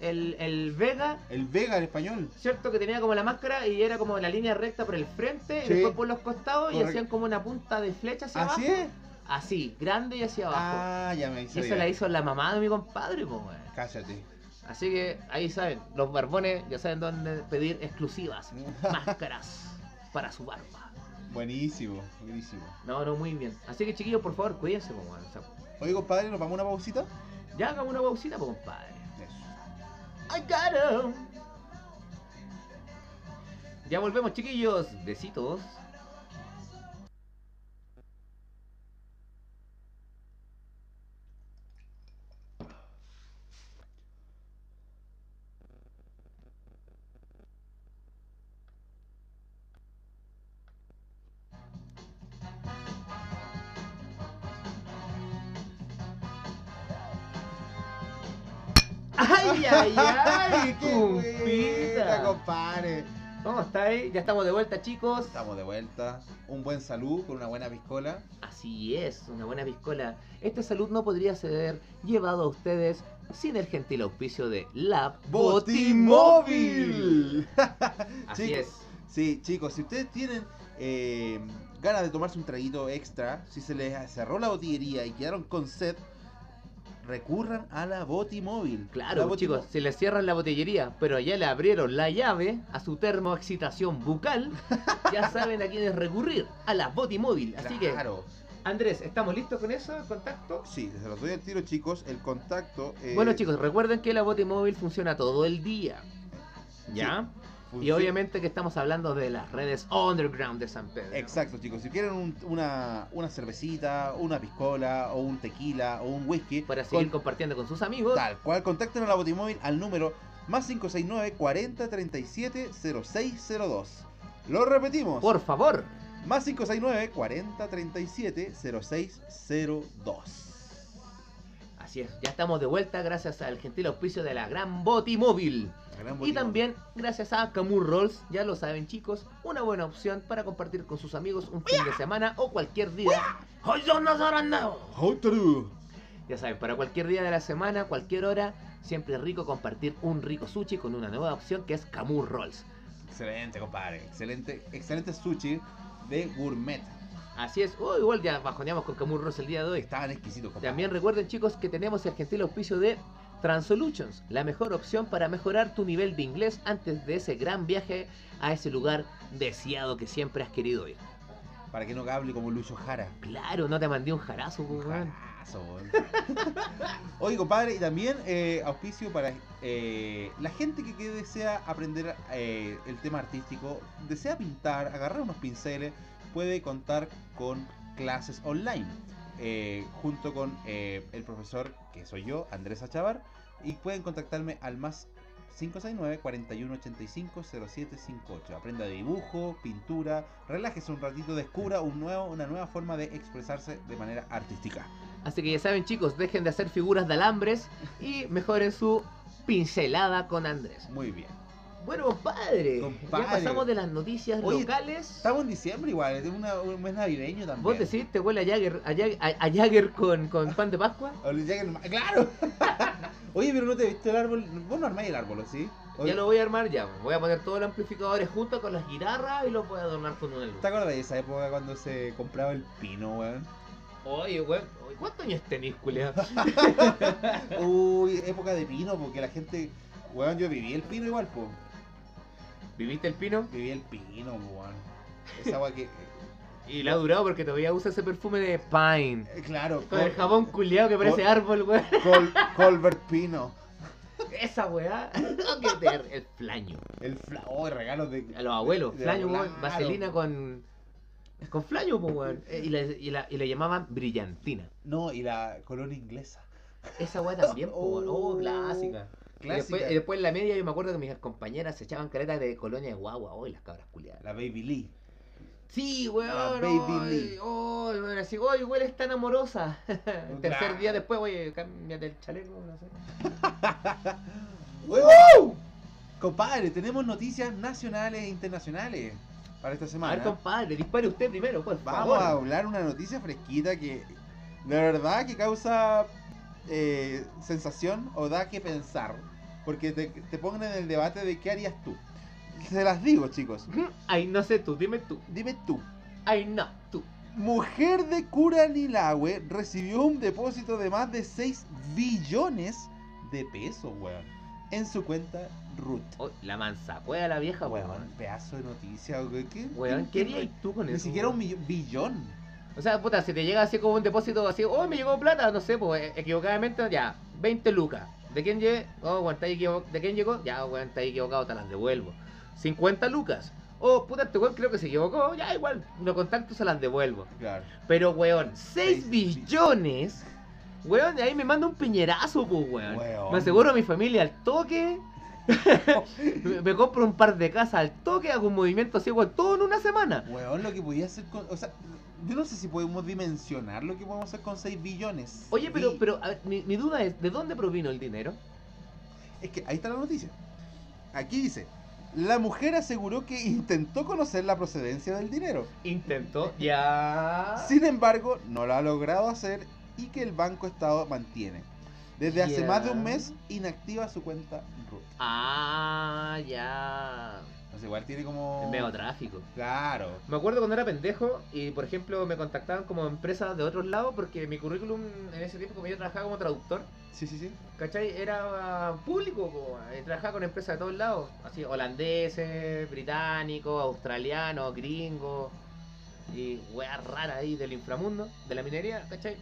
El, el Vega, El Vega en español. ¿cierto? Que tenía como la máscara y era como la línea recta por el frente Sí. y después por los costados y hacían como una punta de flecha hacia ¿Así abajo. es? Así, grande y hacia abajo. Ah, ya me y hice. eso la hizo la mamá de mi compadre, pues. Cállate. Así que ahí saben, los barbones ya saben dónde pedir exclusivas máscaras para su barba. buenísimo, buenísimo. No, no, muy bien. Así que chiquillos, por favor, cuídense, pues, weón. O sea, Oye, compadre, ¿nos vamos a una pausita? ya hagamos una pausita, pues, compadre. Eso. I got him. Ya volvemos, chiquillos. Besitos. ¡Ay, ay, ay! ¡Qué buena, ¡Cumpita! compadre! ¿Cómo estáis? Ya estamos de vuelta, chicos. Estamos de vuelta. Un buen salud con una buena piscola. Así es, una buena piscola. Este salud no podría ser llevado a ustedes sin el gentil auspicio de Lab Botimóvil. Así Chicos, es. Sí, chicos, si ustedes tienen eh, ganas de tomarse un traguito extra, si se les cerró la botillería y quedaron con sed, recurran a la Botimóvil. Claro, La chicos, se les cierran la botillería, pero ya le abrieron la llave a su termoexcitación bucal, ya saben a quiénes recurrir, a la Botimóvil. Así que. Andrés, ¿estamos listos con eso? ¿Contacto? Sí, se los doy al tiro, chicos. El contacto. eh, Bueno, chicos, recuerden que la Botimóvil funciona todo el día. ¿Ya? Funciona- obviamente que estamos hablando de las redes underground de San Pedro. Exacto, chicos. Si quieren un- una, una cervecita, una piscola, o un tequila, o un whisky, Para seguir con- compartiendo con sus amigos. tal cual, contacten a la Botimóvil al número más 569 40 37 0602. Lo repetimos. Por favor. Más 569 40 37 0602. Así es, ya estamos de vuelta gracias al gentil auspicio de la gran Botimóvil. La gran Y también gracias a Camur Rolls, ya lo saben chicos, una buena opción para compartir con sus amigos un fin de semana o cualquier día. Ya saben, para cualquier día de la semana, cualquier hora, siempre es rico compartir un rico sushi con una nueva opción que es Camur Rolls. Excelente, compadre. Excelente, excelente sushi de gourmet. Así es, oh, igual ya bajoneamos con Camur Rolls el día de hoy. Estaban exquisitos, compadre. También recuerden chicos que tenemos el gentil auspicio de Transolutions, la mejor opción para mejorar tu nivel de inglés antes de ese gran viaje a ese lugar deseado que siempre has querido ir. Para que no hable como Lucho Jara. Claro, no te mandé un jarazo, weón. Jarazo. Oye, compadre, y también eh, auspicio para eh, la gente que, que desea aprender eh, el tema artístico, desea pintar, agarrar unos pinceles, puede contar con clases online. junto con el profesor que soy yo, Andrés Achavar, y pueden contactarme al más 569 4185 0758. Aprenda dibujo, pintura, relájese un ratito, descubra un nuevo, una nueva forma de expresarse de manera artística. Así que ya saben chicos, dejen de hacer figuras de alambres y mejoren su pincelada con Andrés. Muy bien. Bueno, compadre, Compadre. ya pasamos de las noticias Oye, locales. Estamos en diciembre igual, es una- un mes navideño también. ¿Vos decís, te huele a Jagger, a Jagger, a- a Jagger con, con pan de Pascua? ¡Claro! Oye, pero no te he visto el árbol. Vos no armáis el árbol, ¿sí? Oye, Ya lo voy a armar ya. Voy a poner todos los amplificadores juntos con las guitarras y los voy a adornar con una luz. ¿Te acuerdas de esa época cuando se compraba el pino, weón? Oye, weón, ¿cuántos años tenés, culiao? Uy, época de pino, porque la gente. Weón, yo viví el pino igual, po. ¿Viviste el pino? Viví el pino, weón. Esa agua que. Y la ha durado porque todavía usa ese perfume de Pine. eh, claro, Con el jabón culiao que parece Col- árbol, weón. Col- Colbert Pino. Esa weá. que el flaño. El fla... Oh, regalos de... A los abuelos. de- Flaño, weón. Vaselina con. Con flaño, pues, weón. Eh, Y le, y, la- y le llamaban brillantina. No, y la colonia inglesa. Esa weá también, pues, weón. Oh, Oh, clásica. Y después, Clásica. y después en la media yo me acuerdo que mis compañeras se echaban caretas de colonia de guagua. Oh, y las cabras culiadas. La Baby Lee. Sí, weón. La Baby Lee. Oh, así, oye, weón, es tan amorosa. el tercer día después, oye, cámbiate el chaleco, no sé. Compadre, tenemos noticias nacionales e internacionales para esta A ver, semana. compadre, dispare usted primero, por Vamos favor. a hablar una noticia fresquita que de verdad que causa eh, sensación o da que pensar. Porque te, te ponen en el debate de qué harías tú. Se las digo, chicos. Ay, no sé tú, dime tú. Dime tú. Ay, no, tú. Mujer de Curanilahue recibió un depósito de más de 6 billones de pesos, weón. En su cuenta Root. Oh, la mansa, cueva la vieja, Weón, weón. pedazo de noticia, weón. ¿Qué, Weón, qué- ¿qué harías tú con Ni eso? siquiera un weón? millo- billón. O sea, puta, si te llega así como un depósito así, oh, me llegó plata, no sé, pues equivocadamente, ya, 20 lucas. ¿De quién llegué? Oh, weón, está equivo- ¿De quién llegó? Ya, weón, está equivocado, te las devuelvo. 50 lucas. Oh, puta, este weón creo que se equivocó, ya, igual, lo contacto, se las devuelvo. Claro. Pero, weón, 6 Seis billones. Weón, de ahí me manda un piñerazo, pues, weón. Weón. Me aseguro a mi familia al toque. me, me compro un par de casas al toque, hago un movimiento así, weón, todo en una semana. Weón, lo que podía hacer con. O sea, yo no sé si podemos dimensionar lo que podemos hacer con 6 billones. Oye, pero, pero a ver, mi, mi duda es, ¿de dónde provino el dinero? Es que ahí está la noticia. Aquí dice: La mujer aseguró que intentó conocer la procedencia del dinero. Intentó, ya. Sin embargo, no lo ha logrado hacer y que el Banco Estado mantiene. Desde hace más de un mes inactiva su cuenta Root. Ah, ya. Entonces, igual tiene como. El medio tráfico. Claro. Me acuerdo cuando era pendejo y, por ejemplo, me contactaban como empresas de otros lados porque mi currículum en ese tiempo, como yo trabajaba como traductor, Sí, sí, sí. ¿cachai? Era público, eh, trabajaba con empresas de todos lados, así, holandeses, británicos, australianos, gringos y weas raras ahí del inframundo, de la minería, ¿cachai?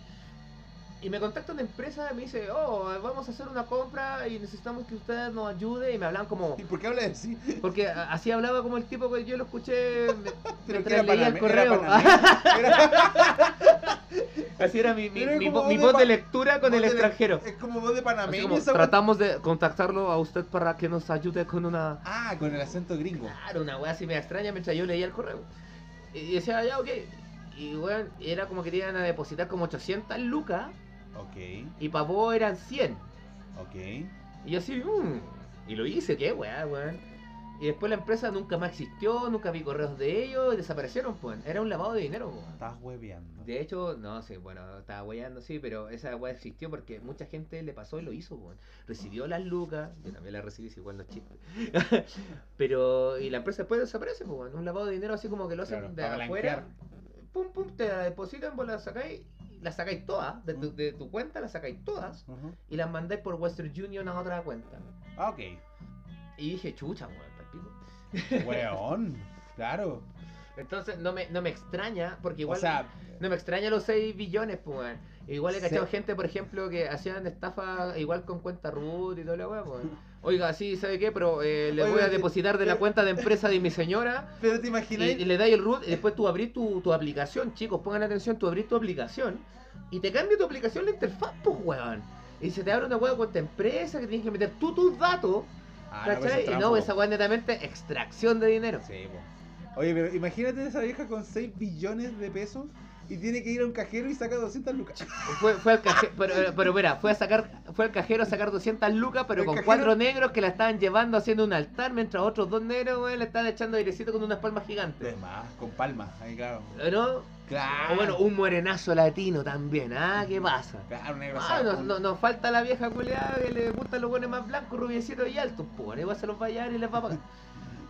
Y me contacta una empresa y me dice, oh, vamos a hacer una compra y necesitamos que usted nos ayude. Y me hablan como, ¿Y por qué habla así? porque así hablaba como el tipo que yo lo escuché mientras leía el correo. era así era mi, mi, voz de lectura con el de- extranjero. Es como voz de panameño como, tratamos de contactarlo a usted para que nos ayude con una... Ah, con el acento gringo. Claro, una weá así me extraña mientras yo leía el correo. Y decía, ya, ok. Y weón, era como que te iban a depositar como 800 lucas Ok, y para vos eran 100. ok. Y yo así, mmm. Y lo hice, qué weá, weón. Y después la empresa nunca más existió, nunca vi correos de ellos y desaparecieron, pues. Era un lavado de dinero, weón. Estás hueveando. De hecho, no sé, bueno, estaba weyando, sí, pero esa weá existió porque mucha gente le pasó y lo hizo, weón. Recibió las lucas, yo también las recibí, si igual no es chiste. pero, y la empresa después desaparece, pues, weón. Un lavado de dinero así como que lo hacen Claro, de afuera. blanquear. Pum, pum, te la depositan, vos la sacáis, las sacáis todas, de tu, de tu cuenta las sacáis todas y las mandáis por Western Union a otra cuenta. Ah, ok. Y dije, chucha, weón, pico. Weón. Claro. Entonces no me, no me extraña, porque igual o sea, no me extraña los 6 billones, pues, weón. Igual he cachado Se- gente, por ejemplo, que hacían estafa igual con cuenta root y todo weá, pues. Oiga, sí, ¿sabe qué? Pero eh, le Oiga, voy a depositar de la cuenta de empresa de mi señora pero te imaginas. y le dais el root y después tú abrís tu, tu aplicación, chicos, pongan atención, tú abrís tu aplicación y te cambia tu aplicación la interfaz, pues, weón. Y se te abre una weá con tu empresa que tienes que meter tú tus datos, Ah, no, pues ¿cachai? es y no, esa weá es netamente extracción de dinero. Sí, po. Oye, pero imagínate esa vieja con 6 billones de pesos y tiene que ir a un cajero y saca 200 lucas. Fue, fue al cajero, pero, pero mira, fue a sacar, fue al cajero a sacar 200 lucas, pero El con cajero- cuatro negros que la estaban llevando haciendo un altar, mientras otros dos negros, güey, le estaban echando airecito con unas palmas gigantes. Además, con palmas, ahí claro. ¿No? Claro. O bueno, un morenazo latino también, ¿ah? ¿Qué pasa? Claro, negro. Ah, nos no, nos falta la vieja culiada que le gustan los buenos más blancos, rubiecitos y altos, pues, se los va a llevar y les va a pagar.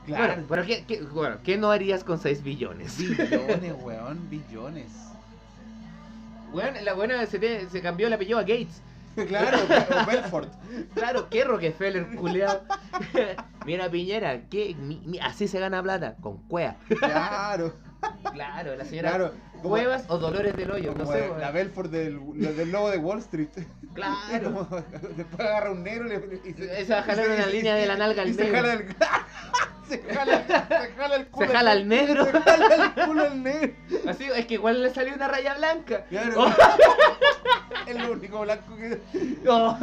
Claro. Bueno, pero ¿qué, qué, bueno, ¿qué no harías con 6 billones? Billones, weón, billones. Bueno, la buena se, te- se cambió el apellido a Gates. Claro, o Belfort. Claro, qué Rockefeller, culiao. Mira, Piñera, mi- así se gana plata, con cuea. Claro. Claro, la señora Claro, como, Cuevas o Dolores del Hoyo, no sé, weón. la Belfort del, del lobo de Wall Street. Claro. Como, después agarra un negro y, Se va a jalar una línea de la nalga al y se negro. jala el se jala, se jala el culo Se jala al negro. se jala el culo al negro Así, es que igual le salió una raya blanca. claro Oh. es lo único blanco que No,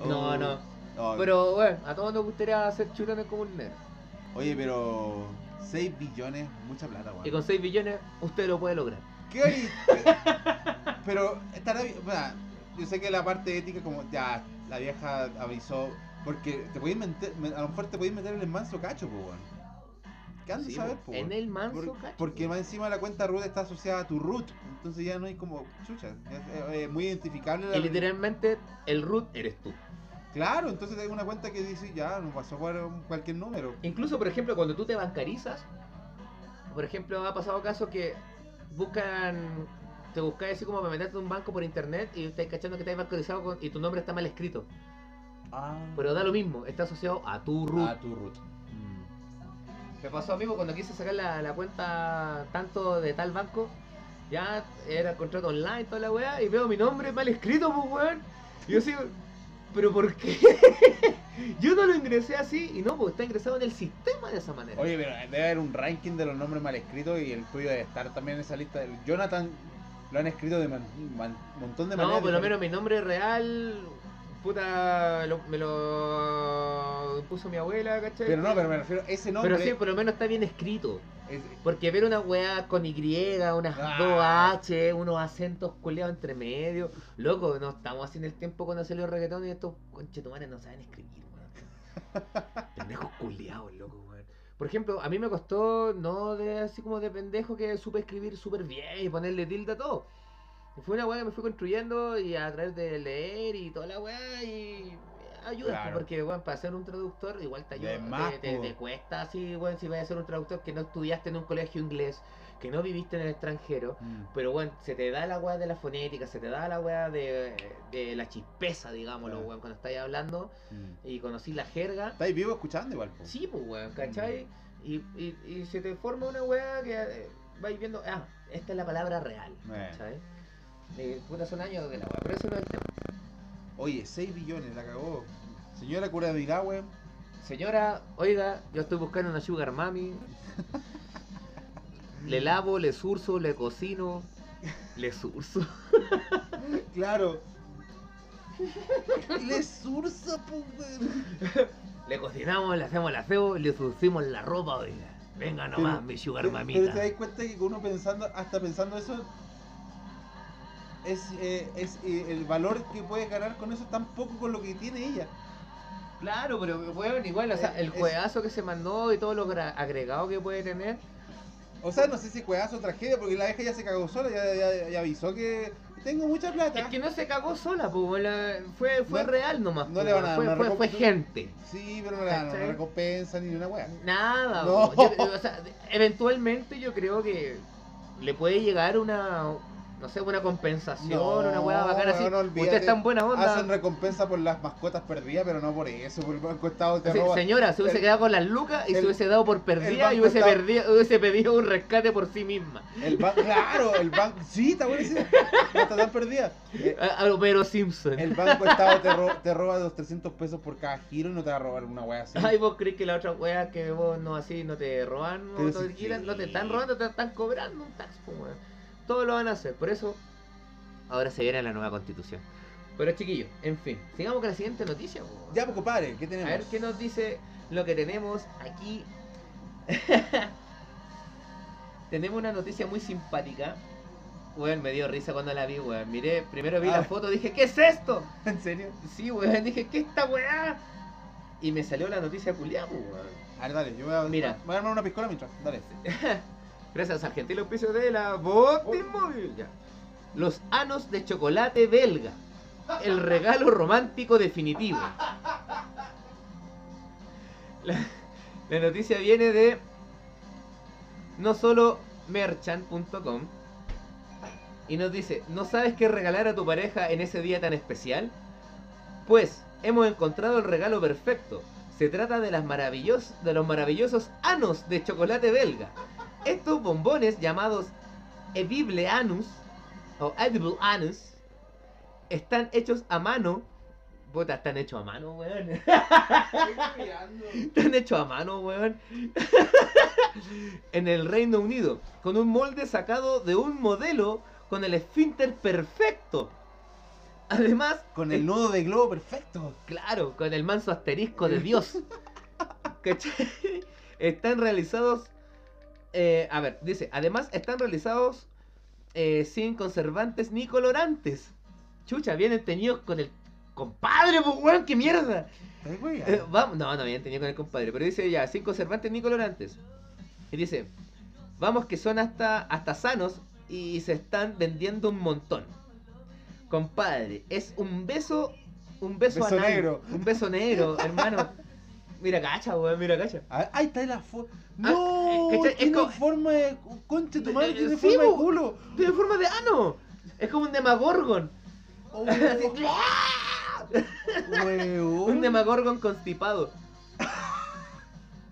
Oh. no, no. No, Pero bueno, a todos nos gustaría hacer churones como un negro. oye pero 6 billones mucha plata Y weón con 6 billones usted lo puede lograr. ¿qué pero estará bien bueno, yo sé que la parte ética como ya la vieja avisó porque te podéis meter a lo mejor te podéis meter en el manso cacho pues weón ¿Qué andas Sí, a saber, po, en el manso Por- cacho, porque po. más encima la cuenta root está asociada a tu root. Entonces ya no hay como chucha. Es eh, muy identificable. la- Y literalmente el root eres tú. Claro, entonces hay una cuenta que dice ya, no pasó cualquier número. Incluso, por ejemplo, cuando tú te bancarizas, por ejemplo, ha pasado casos que buscan, te buscas así como para meterte en un banco por internet y estás cachando que estás bancarizado con- y tu nombre está mal escrito. Ah. Pero da lo mismo, está asociado a tu root. A tu root. Me pasó amigo cuando quise sacar la, la cuenta tanto de tal banco, ya era contrato online, toda la weá, y veo mi nombre mal escrito, pues weón. Y yo sigo, ¿pero por qué? yo no lo ingresé así, y no, pues está ingresado en el sistema de esa manera. Oye, pero debe haber un ranking de los nombres mal escritos y el tuyo debe estar también en esa lista. Jonathan lo han escrito de un montón de no, maneras. por lo menos mi nombre real, puta, lo- me lo puso mi abuela, ¿cachai? Pero no, pero me refiero a ese nombre. Pero sí, por lo menos está bien escrito. es- Porque ver una weá con Y, unas Ah. dos H, unos acentos culeados entre medio. Loco, no estamos así en el tiempo cuando salió el reggaetón y estos conchetumares no saben escribir, weón. Pendejos culeados, loco, weón. Por ejemplo, a mí me costó, no de así como de pendejo, que supe escribir súper bien y ponerle tilde a todo. Fue una weá que me fui construyendo y a través de leer y toda la weá y ayuda, Claro. porque weón, para ser un traductor igual te ayuda. Te, te- te cuesta así, weón, si vas a ser un traductor que no estudiaste en un colegio inglés, que no viviste en el extranjero. Mm. Pero bueno, se te da la weá de la fonética, se te da la weá de, de la chispeza, digámoslo, Claro. weón, cuando estáis hablando Mm. y conocí la jerga. ¿Estáis vivo escuchando igual? po? Sí, pues weón, ¿cachai? Y, y, y se te forma una weá que eh, vais viendo, ah, esta es la palabra real, Eh. ¿cachai? Eh, puta, son años de la weá, pero eso no es el tema. Oye, 6 billones, la cagó. Señora cura de Iragüe. Señora, oiga, yo estoy buscando una sugar mami. Le lavo, le surso, le cocino, le surso. Claro. Le sursa, pues, weón. Le cocinamos, le hacemos el aseo, le surcimos la ropa, oiga. Venga nomás, Pero- mi sugar mamita. Pero te das cuenta que uno pensando, hasta pensando eso, es, eh, es eh, el valor que puedes ganar con eso tan poco con lo que tiene ella. Claro, pero bueno, igual, o sea, Eh, el juegazo que se mandó y todo lo gra- agregado que puede tener. O sea, no sé si cuedazo o tragedia, porque la vieja ya se cagó sola, ya, ya- ya avisó que tengo mucha plata. Es que no se cagó sola, pues, fue, fue No- real nomás. no pues, le van a dar fue, una fue, gente. Sí, pero no le dan una recompensa ni una wea. Nada, No. Yo- o sea, eventualmente yo creo que le puede llegar una, no sé, una compensación, No, una hueá bacana así. olvídate. Usted es tan buena onda. Hacen recompensa por las mascotas perdidas, pero no por eso, por el banco estado te Sí, roba. señora, se hubiese el- quedado con las lucas y se el- hubiese dado por perdida y hubiese, está- perdido- hubiese pedido un rescate por sí misma. El banco, claro, el banco, sí, está buenísimo. No está tan perdida. Eh, A, a Homero Simpson. El banco estado te, ro- te roba los 300 pesos por cada giro y no te va a robar una wea así. Ay, vos crees que la otra wea que vos no así no te roban, no te, sí, no te sí. están robando, te están cobrando un tax, po, weón. Todo lo van a hacer, por eso ahora se viene la nueva constitución. Pero chiquillos, en fin, sigamos con la siguiente noticia. po. Ya, pues compadre, ¿qué A tenemos? ver qué nos dice lo que tenemos aquí. tenemos una noticia muy simpática. Weón, me dio risa cuando la vi, weón. Miré, primero vi Ah. la foto, dije, ¿qué es esto? ¿En serio? Sí, weón, dije, ¿qué es esta weá? Y me salió la noticia culiada, weón. A ver, dale, yo voy a, Mira. voy a armar una piscola mientras. Dale. Gracias al gentil auspicio de la Botimóvil. Los anos de chocolate belga. El regalo romántico definitivo. La, la noticia viene de no solo merchant.com y nos dice, ¿no sabes qué regalar a tu pareja en ese día tan especial? Pues hemos encontrado el regalo perfecto. Se trata de, las maravillos, de los maravillosos anos de chocolate belga. Estos bombones llamados Edible Anus o Edible Anus están hechos a mano. Puta, están hechos a mano, weón. Están hechos a mano, weón. en el Reino Unido, con un molde sacado de un modelo con el esfínter perfecto. Además, Con el nudo de globo perfecto. Claro, con el manso asterisco de Dios. ¿Cachai? Están realizados. Eh, a ver, dice, además están realizados eh, sin conservantes ni colorantes. Chucha, vienen teñidos con el compadre, pues weón, qué mierda. Eh, vamos, no, no vienen teñidos con el compadre, pero dice ya, sin conservantes ni colorantes. Y dice, vamos que son hasta, hasta sanos y se están vendiendo un montón. Compadre, es un beso, un beso, Beso anal, negro. Un beso negro, hermano. Mira cacha, weón, mira cacha. Ah, Ahí está la forma. Ah, No. Es tiene como- forma de. Conche tu madre, tiene sí, forma de culo. Tiene forma de ano. Es como un demagorgon. Oh, weón. un demagorgon constipado.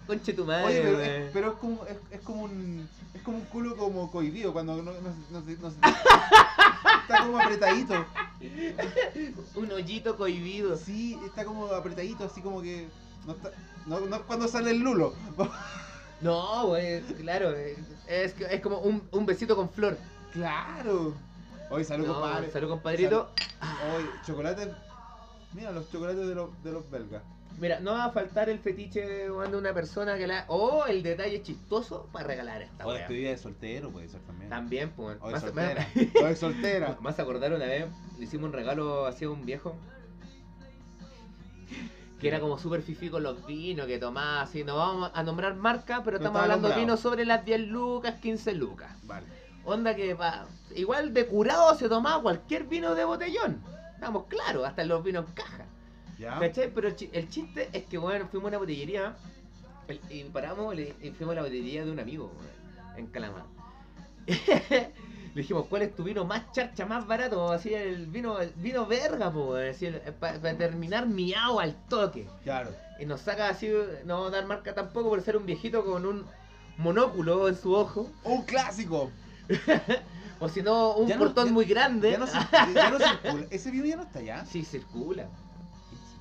Conche tu madre, Oye, pero, es, pero es como es, es como un es como un culo como cohibido cuando no, no, no, no se- está como apretadito. Un hoyito cohibido. Sí, está como apretadito, así como que no no, no es cuando sale el lulo. No, güey, claro. eh, Es, que- es como un, un besito con flor. claro. Oye, salud, No, compadre. salud, compadrito. Oye, chocolates. Mira los chocolates de los, de los belgas. Mira, no va a faltar el fetiche weón, de una persona que la. O el detalle chistoso para regalar esta O weá. despedida de soltero, puede ser también. También, pues. De Más, soltera. de soltera. más acordar una vez, le hicimos un regalo así a un viejo. Que era como súper fifí con los vinos que tomaba así. No vamos a nombrar marca, pero No estamos hablando de vinos sobre las 10 lucas, 15 lucas. Vale. Onda que va. Igual de curado se tomaba cualquier vino de botellón. Estamos claros, hasta los vinos en caja. ¿Ya? ¿Cachai? Pero el chi- el chiste es que, bueno, fuimos a una botillería el- y paramos y fuimos a la botillería de un amigo, en Calamar. Le dijimos, ¿cuál es tu vino más charcha, más barato? Así el vino, el vino verga, pues, para terminar miau al toque. Claro. Y nos saca así, no vamos a dar marca tampoco por ser un viejito con un monóculo en su ojo. Un clásico. O si no, un Ya no- portón ya- muy grande. Ya no, ya no circula. Ese vino ya no está allá. Sí, circula.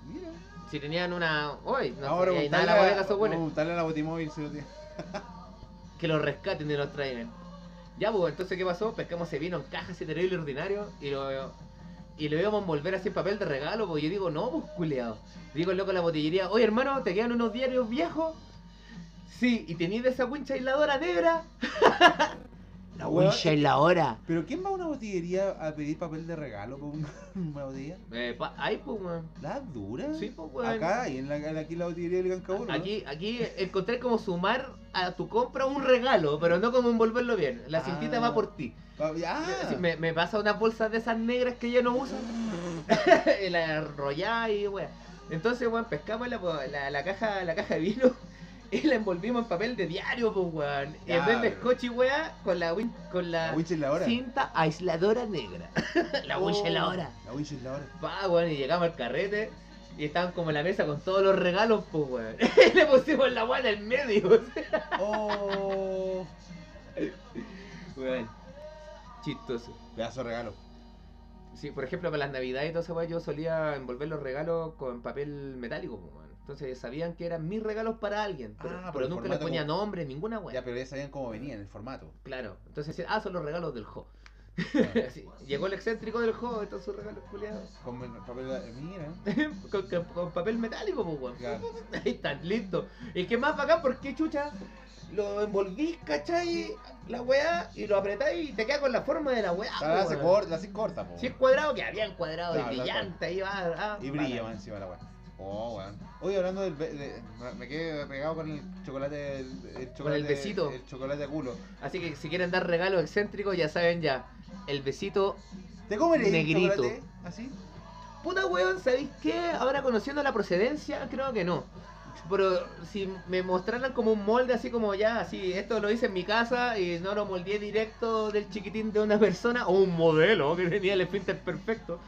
Mira. Si tenían una. Hoy, no Ahora sé, nada la bodega, a la Botimóvil si lo tiene. que los rescaten y los traigan. Ya, pues, entonces, ¿qué pasó? Pescamos ese vino en caja así terrible ordinario y lo, y lo íbamos a envolver así en papel de regalo, pues yo digo, no, pues culeado. Digo el loco a la botillería, oye hermano, ¿te quedan unos diarios viejos? Sí, y tenías esa wincha aisladora negra. la Weón, wincha aisladora. Pero ¿quién va a una botillería a pedir papel de regalo por una, una botella? Eh, pa- ahí, pues, weón. ¿La dura? Sí, pues, weón. Acá y en la, en- aquí en la botillería del Cancaburo. Aquí, aquí encontré como sumar a tu compra un regalo, pero no como envolverlo bien. La cintita Ah. va por ti. Ah, me, me pasa unas bolsas de esas negras que ya no uso. la enrollada y weón. Entonces, weón, pescamos la, la, la caja, la caja de vino y la envolvimos en papel de diario, pues, weón. Y en vez de scotch y weá, con la, win- con la, La winch es la hora. cinta aisladora negra. la winch es la hora. La winch es la hora. Pa, weón, y llegamos al carrete. Y estaban como en la mesa con todos los regalos, pues, weón. Le pusimos la weá en el medio. Oh. weón. Chistoso. Pedazo de regalo. Sí, por ejemplo, para las navidades y todo eso, yo solía envolver los regalos con papel metálico, pues, weón. Entonces sabían que eran mis regalos para alguien, pero, Ah, pero el nunca les ponía como- nombre, ninguna weón. Ya, pero ya sabían cómo venía en el formato. Claro, entonces decían, ah, son los regalos del Jo. Claro. Sí, Llegó el excéntrico del Jo, estos son sus regalos culiados. Con papel de- Mira. con, con- con papel metálico, pues, weón. Claro. Ahí están, listo. Y que más bacán, porque chucha, lo envolvís, ¿cachai? La weá, y lo apretáis y te queda con la forma de la weá. La po, hace weón. corta, hace corta, po. Si es cuadrado, queda bien cuadrado Claro, y brillante, ahí va. ah, Y brilla encima la weá. Oh, weón. Hoy hablando del. be- de- me quedé pegado con el chocolate. El, el chocolate besito. El chocolate a culo. Así que si quieren dar regalos excéntricos, ya saben ya. El besito. ¿Te Negrito. así? Puta weón, ¿sabéis qué? Ahora conociendo la procedencia, creo que no. Pero si me mostraran como un molde así como ya, así, esto lo hice en mi casa y no lo moldeé directo del chiquitín de una persona, o un modelo que tenía el esfínter perfecto.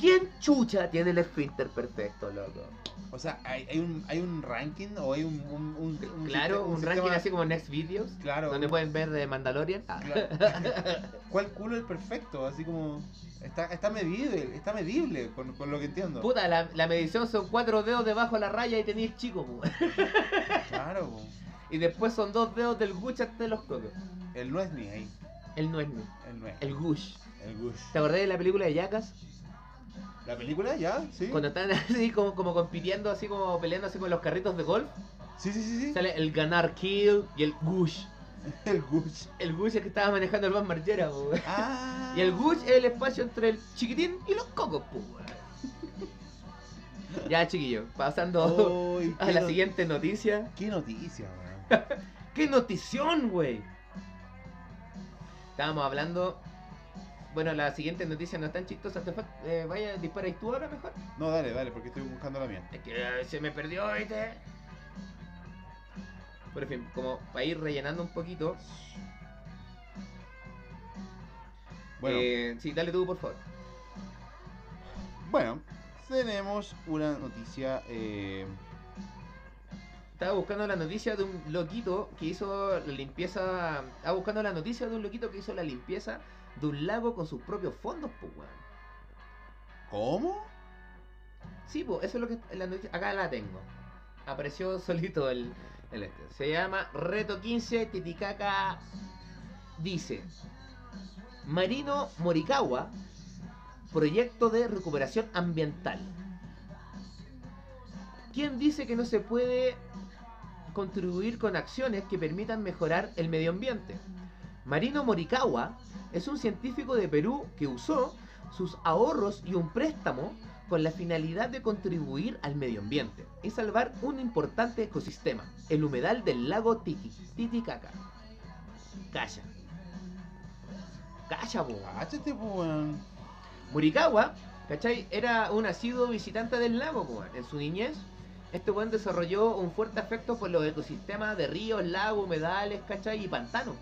¿Quién chucha tiene el esfínter perfecto, loco? O sea, ¿hay, hay un, ¿hay un ranking o hay un. un, un- un claro, un, sistema- ranking así como Next Videos, Claro. donde pueden ver de Mandalorian. Ah. claro. ¿Cuál culo es el perfecto? Así como. Está, está medible, está medible, con, con lo que entiendo. Puta, la, la medición son cuatro dedos debajo de la raya y tenéis chico, po. Claro, po. Y después son dos dedos del gush hasta los cocos. el no es ni ahí. El no es ni. El no es. El gush. El Gush. ¿Te acordás de la película de Jackass? ¿La película ya? ¿Sí? Cuando están así como, como compitiendo, así como peleando así con los carritos de golf. Sí, sí, sí, sí. Sale el ganar kill y el gush. El Gush. El gush es que estaba manejando el Van Margera. Ah. Y el gush es el espacio entre el chiquitín y los cocos, po. Ya, chiquillo, pasando a la siguiente noticia. Qué noticia, weón. ¡Qué notición, güey! Estábamos hablando. Bueno, la siguiente noticia no es tan chistosa. Te eh, vaya, dispara y tú ahora mejor. No, dale, dale, porque estoy buscando la mía. Es que eh, se me perdió, ¿viste? Por fin, como para ir rellenando un poquito. Bueno, eh, sí, dale tú, por favor. bueno, tenemos una noticia. Eh, Estaba buscando la noticia de un loquito que hizo la limpieza. Estaba buscando la noticia de un loquito que hizo la limpieza de un lago con sus propios fondos, pues, weón. ¿Cómo? Sí, pues, eso es lo que la noticia. Acá la tengo. Apareció solito el, el este. Se llama Reto 15 Titicaca. Dice: Marino Morikawa, proyecto de recuperación ambiental. ¿Quién dice que no se puede contribuir con acciones que permitan mejorar el medio ambiente? Marino Morikawa es un científico de Perú que usó sus ahorros y un préstamo con la finalidad de contribuir al medio ambiente y salvar un importante ecosistema, el humedal del lago Titi- Titicaca. Calla. Calla, po. Cállate, weón. Morikawa, ¿cachai? Era un asiduo visitante del lago, po. En su niñez, este weón desarrolló un fuerte afecto por los ecosistemas de ríos, lagos, humedales, ¿cachai? Y pantanos.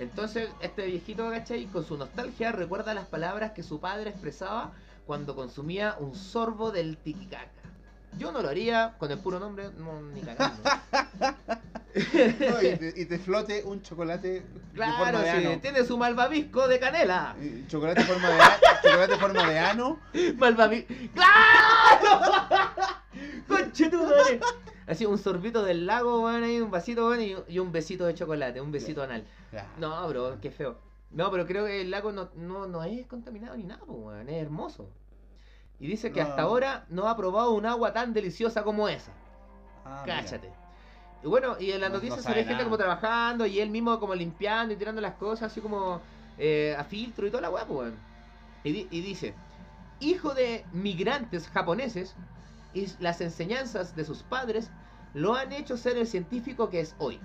Entonces, este viejito, ¿cachai? Con su nostalgia recuerda las palabras que su padre expresaba cuando consumía un sorbo del tiquicaca. Yo no lo haría con el puro nombre, no, ni cagando. No, y, te, y te flote un chocolate de claro, forma de sí, ano. tiene su malvavisco de canela. Chocolate en forma de, chocolate forma de ano. Malvavisco. ¡Claro! ¡Conche tu madre! Así, un sorbito del lago, weón, ahí, un vasito, weón, y, y un besito de chocolate, un besito anal. No, bro, qué feo. No, pero creo que el lago no, no, no es contaminado ni nada, weón, es hermoso. Y dice que No. hasta ahora no ha probado un agua tan deliciosa como esa. Ah, mira. Y bueno, y en la No- noticia no se ve gente como trabajando y él mismo como limpiando y tirando las cosas así como eh, a filtro y toda la weá, weón. Y, di- y dice, hijo de migrantes japoneses y las enseñanzas de sus padres lo han hecho ser el científico que es hoy.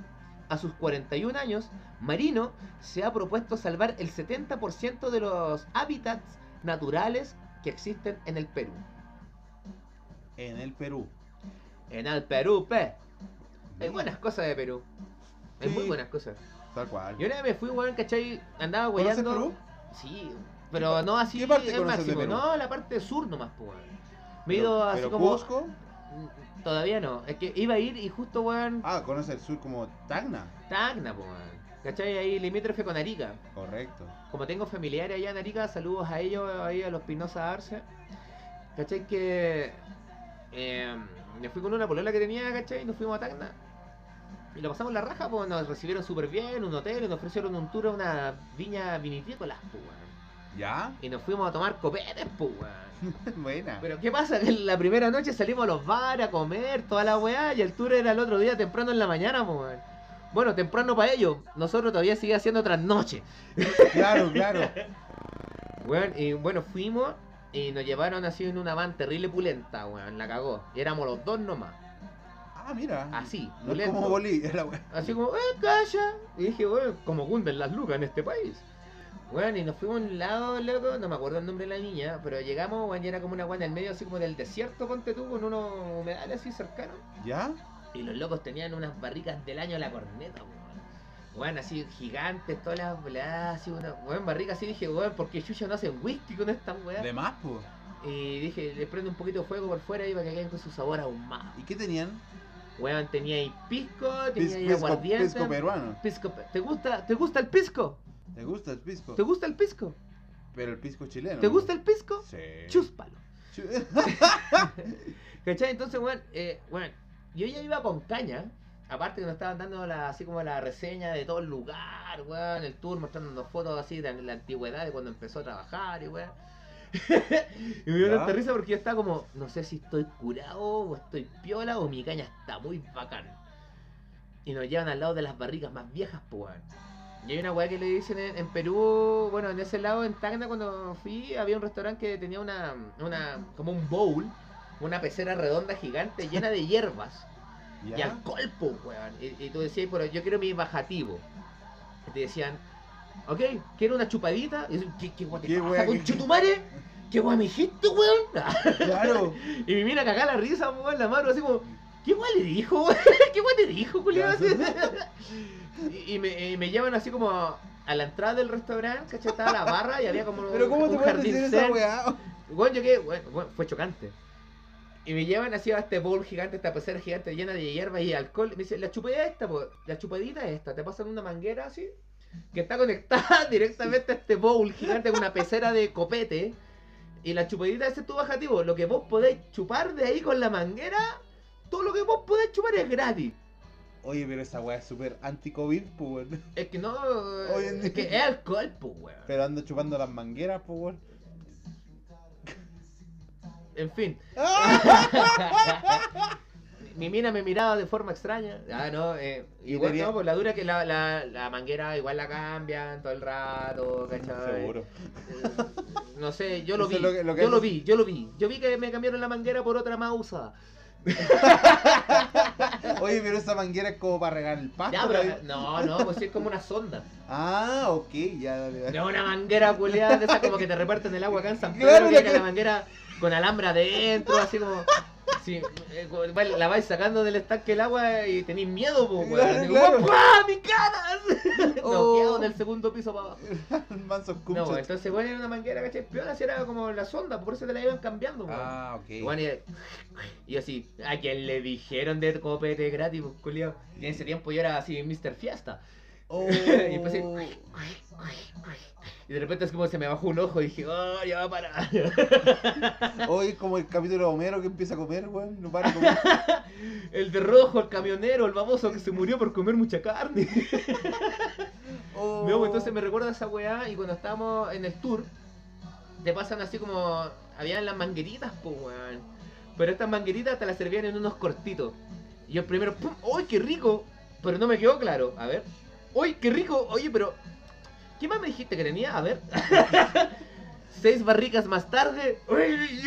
A sus 41 años, Marino se ha propuesto salvar el 70% de los hábitats naturales que existen en el Perú. En el Perú. En el Perú, pe. Hay buenas cosas de Perú. Hay muy buenas cosas. Tal cual. Yo una vez me fui, weón, ¿cachai? Andaba ¿Conoces huellando. Perú? Sí, pero no así qué parte el conoces de máximo. Perú? No, la parte sur nomás, pues. Me he ido así pero como. Cusco. Todavía no. Es que iba a ir y justo, weón. Ah, conoce el sur como Tacna. Tacna, pues, weón. ¿Cachai? Ahí limítrofe con Arica. Correcto. Como tengo familiares allá en Arica, saludos a ellos, ahí a los Pinoza Arce. ¿Cachai? Que. eh, me fui con una polola que tenía, ¿cachai? Y nos fuimos a Tacna. Y lo pasamos la raja, pues nos recibieron súper bien, un hotel, y nos ofrecieron un tour a una viña vinitícola, pues, weón. ¿Ya? Y nos fuimos a tomar copetes, pues, weón. Buena. Pero ¿qué pasa? Que la primera noche salimos a los bares a comer, toda la weá, y el tour era el otro día temprano en la mañana, pues, weón. Bueno, temprano para ellos, nosotros todavía sigue haciendo trasnoche. Claro, claro. Weón, y bueno, fuimos y nos llevaron así en una van terrible pulenta, weón, la cagó. Y éramos los dos nomás, Ah, mira. así, No pulento. como Bolí, era. Así como, eh, calla. Y dije, weón, como cunden las lucas en este país. Weón, y nos fuimos a un lado, loco, no me acuerdo el nombre de la niña, pero llegamos, weón, y era como una weón en el medio así como del desierto, ponte tú, con unos humedales así cercanos. ¿Ya? Y los locos tenían unas barricas del año a la corneta, weón. Weón, así gigantes, todas las weas, así una weón, barrica así dije, weón, porque Chucha no hacen whisky con estas weas. De más, pues. Y dije, le prendo un poquito de fuego por fuera y para que queden con su sabor ahumado. ¿Y qué tenían? Weón, tenía ahí pisco, tenía ahí aguardiente. pisco peruano. Pisco pe- ¿Te gusta, ¿Te gusta el pisco? ¿Te gusta el pisco? ¿Te gusta el pisco? Pero el pisco chileno. ¿Te gusta el pisco? Sí. Chúspalo. ¿Cachai? Entonces, weón, eh, weón, yo ya iba con caña. Aparte que nos estaban dando la, así como la reseña de todo el lugar, weón, el tour, mostrándonos fotos así de la antigüedad de cuando empezó a trabajar y weón. y me dio tanta risa porque yo estaba como, no sé si estoy curado o estoy piola o mi caña está muy bacán. Y nos llevan al lado de las barricas más viejas, pues weón. Y hay una weá que le dicen en, en Perú, bueno, en ese lado, en Tacna, cuando fui, había un restaurante que tenía una, una como un bowl, una pecera redonda gigante llena de hierbas y alcohol, po, weón. Y, y tú decías, pero yo quiero mi bajativo. Y te decían, ok, quiero una chupadita. Y yo, ¿qué, qué te ¿Qué pasa, wea que- conchetumare? ¿Qué guay me dijiste, weón? Claro. y me mira cagá la risa, weón, la mano, así como, ¿qué guay le dijo? ¿Qué guay te dijo, culiado? y, y me, y me llevan así como a la entrada del restaurante, ¿cachai? Estaba la barra y había como Pero ¿cómo un te puedes jardín decir esa weá? Bueno, yo que, bueno, fue chocante. Y me llevan así a este bowl gigante, esta pecera gigante llena de hierba y alcohol. Y me dicen, la chupadita esta, po, la chupadita es esta. Te pasan una manguera así, que está conectada directamente a este bowl gigante con una pecera de copete. Y la chupadita ese es tu bajativo. Lo que vos podéis chupar de ahí con la manguera, todo lo que vos podéis chupar es gratis. Oye, pero esa weá es súper anti-COVID, pues, weón. Es que no, es que es alcohol, pues, weón. Pero anda chupando las mangueras, pues, weón. En fin. Mi mina me miraba de forma extraña. Ah, no, eh, igual tenía- no, pues la dura que la, la, la manguera igual la cambian todo el rato, ¿cachai? Seguro. Eh, no sé, yo lo vi, es lo que- lo que yo lo vi, yo lo vi. Yo vi que me cambiaron la manguera por otra más usada. Oye, pero esa manguera es como para regar el pasto. Ya, pero, ¿no? no, no, pues sí es como una sonda. Ah, ok, ya, dale, dale. No una manguera culeada de esas como que te reparten el agua acá en San Pedro, Claro, que la llega que- la manguera con alambre adentro, así como. Sí, eh, la vais sacando del estanque el agua y tenéis miedo, po. Claro, Así claro. como, ¡Papá, mi cara! Oh. Del segundo piso para abajo. Mansos No, entonces, bueno, era una manguera, ¿cachai? Piola, si era como la sonda, por eso te la iban cambiando, weón. Ah, ok. Y bueno, y, y así, ¿a quién le dijeron de copete gratis, pues? Y en ese tiempo yo era así, Mr. Fiesta. Oh. Y empecé- Y de repente es como se me bajó un ojo y dije, ¡oh, ya va a parar! Hoy es como el capítulo de Homero que empieza a comer, weón. No para de comer. El de rojo, el camionero, el baboso que se murió por comer mucha carne. Oh. No, pues, entonces me recuerda esa weá y cuando estábamos en el tour, te pasan así como. Habían las mangueritas, pues weón. Pero estas mangueritas te las servían en unos cortitos. Y yo primero, ¡pum! ¡Uy, qué rico! Pero no me quedó claro. A ver. ¡Uy, qué rico! Oye, pero. ¿Qué más me dijiste que tenía? A ver. Seis barricas más tarde. ¡Uy,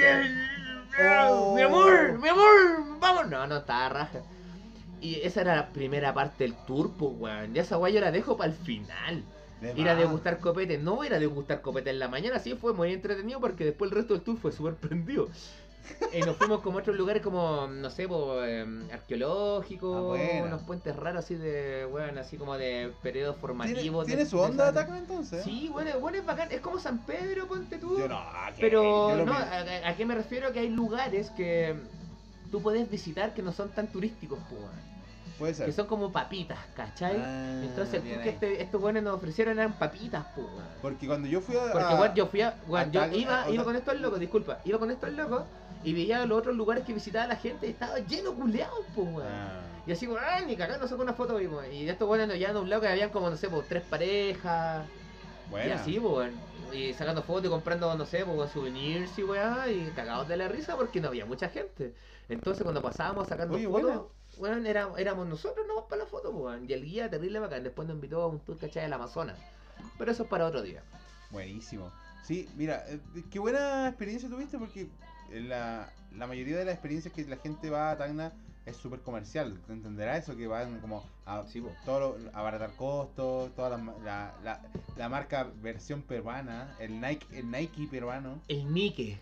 Oh. ¡Mi amor! ¡Mi amor! ¡Vamos! No, no, estaba raja. Y esa era la primera parte del tour, pues, weón. Ya esa weá yo la dejo para el final. De Ir a degustar copete. No voy a ir a degustar copete en la mañana, sí fue muy entretenido porque después el resto del tour fue súper prendido. Y nos fuimos como a otros lugares como, no sé, po, em, arqueológicos, Ah, unos puentes raros así de, bueno, así como de periodos ¿Tiene, formativos. de- tiene su de onda esa- Tacna entonces? Sí, bueno, bueno, es bacán. Es como San Pedro, ponte tú. Yo no. Pero, Yo no, a, a- ¿a qué me refiero? Que hay lugares que tú puedes visitar que no son tan turísticos. Puede ser. que son como papitas, ¿cachai? Ah, Entonces el que este- estos buenos nos ofrecieron eran papitas, weón. Porque cuando yo fui a. Porque a- weón, yo fui a, weón, yo iba, o iba sea- con estos locos, disculpa, iba con estos locos y veía los otros lugares que visitaba la gente y estaba lleno culeado, po, weón. Ah. Y así, weón, ah, ni cagando saco una foto, y, weón. Y de estos weones nos llevaban a un lado que habían como, no sé, pues tres parejas. Y Buena. así, po, weón. Y sacando fotos y comprando, no sé, pues souvenirs y weá, y cagados de la risa porque no había mucha gente. Entonces cuando pasábamos sacando Oye, fotos, buena. weón, era- éramos nosotros nomás para la foto, weón. Y el guía terrible bacán, después nos invitó a un tour, ¿cachai? del Amazonas. Pero eso es para otro día. Buenísimo. Sí, mira, eh, qué buena experiencia tuviste porque la, la mayoría de las experiencias que la gente va a Tacna es súper comercial. ¿Te entenderá eso? Que van como a, Sí, po. todo lo- abaratar costos, toda la, la, la, la marca versión peruana, el Nike, el Nike peruano. El Nike.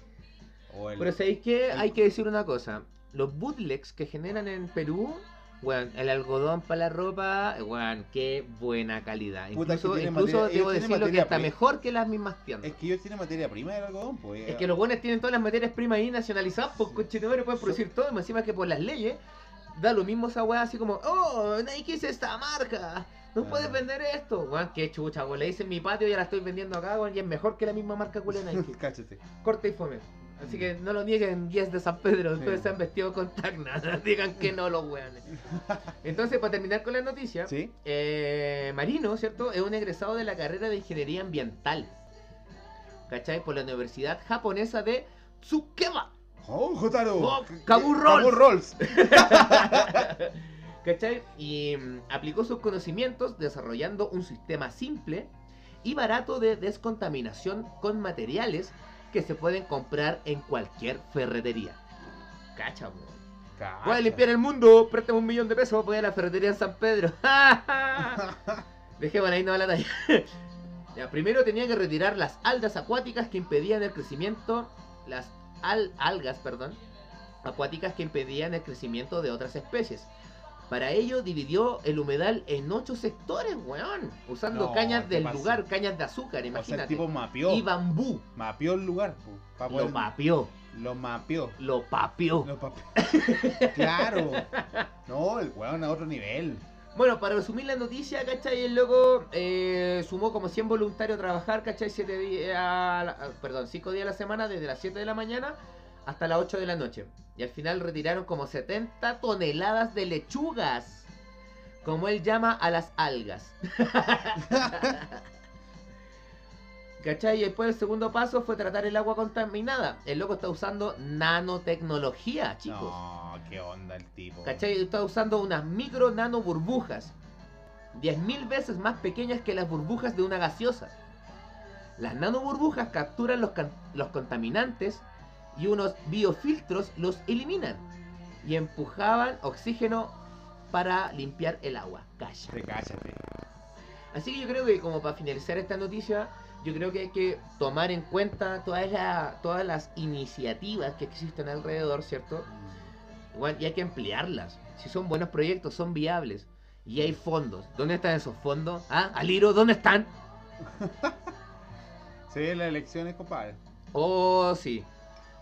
O el, Pero ¿sabéis qué? el- Hay que decir una cosa. Los bootlegs que generan en Perú Weón, el algodón para la ropa, weón, qué buena calidad. Puta, Incluso, incluso materia- debo decirlo que está mejor que las mismas tiendas. Es que ellos tienen materia prima del algodón, pues. Es que los buenos tienen todas las materias primas ahí nacionalizadas, pues conchetumare pueden producir todo, y más encima que por las leyes da lo mismo esa weá así como, oh, Nike es esta marca, no Ah. puedes vender esto, weón, qué chucha, weón, la hice en mi patio y ya la estoy vendiendo acá, weón, y es mejor que la misma marca culia Nike, Cáchate. corta y fome. Así que no lo nieguen guías de San Pedro, Sí. se han vestido con tacna, digan que no los weones. Entonces, para terminar con la noticia, ¿Sí? eh, Marino, ¿cierto? Es un egresado de la carrera de Ingeniería Ambiental. ¿Cachai? Por la Universidad Japonesa de Tsukeba. ¡Oh, Jotaro! Oh, ¿Qué- Cabo qué- Rolls. Cabo Rolls. ¿Cachai? Y mm, aplicó sus conocimientos desarrollando un sistema simple y barato de descontaminación con materiales que se pueden comprar en cualquier ferretería. Cacha, weón. Voy a limpiar el mundo, préstame un millón de pesos, voy a la ferretería en San Pedro. Dejémosla ahí, no va la talla. Ya, primero tenía que retirar las algas acuáticas que impedían el crecimiento, las al- algas, perdón, acuáticas que impedían el crecimiento de otras especies. Para ello dividió el humedal en ocho sectores, weón, usando No, cañas ¿qué del pasa? lugar, cañas de azúcar, O sea, el imagínate. tipo mapeó. y bambú. Mapeó el lugar, Lo poder- papió, Lo mapeó. lo papió. Lo papeó. claro. No, el weón a otro nivel. Bueno, para resumir la noticia, ¿cachai? El loco eh, sumó como 100 voluntarios a trabajar, ¿cachai? Siete días, perdón, 5 días a la semana, desde las 7 de la mañana hasta las 8 de la noche. Y al final retiraron como 70 toneladas de lechugas, como él llama a las algas. ¿Cachai? Y después el segundo paso fue tratar el agua contaminada. El loco está usando nanotecnología, chicos. No, qué onda el tipo. ¿Cachai? Está usando unas micro nano burbujas. 10.000 veces más pequeñas que las burbujas de una gaseosa. Las nano burbujas capturan los, los contaminantes y unos biofiltros los eliminan. Y empujaban oxígeno para limpiar el agua. Calla. Te cállate. Así que yo creo que como para finalizar esta noticia, yo creo que hay que tomar en cuenta todas, la- todas las iniciativas que existen alrededor, ¿cierto? Y hay que emplearlas. Si son buenos proyectos, son viables. Y hay fondos. ¿Dónde están esos fondos? ¿Ah? Aliro, ¿dónde están? Vienen las elecciones, compadre. Oh, sí.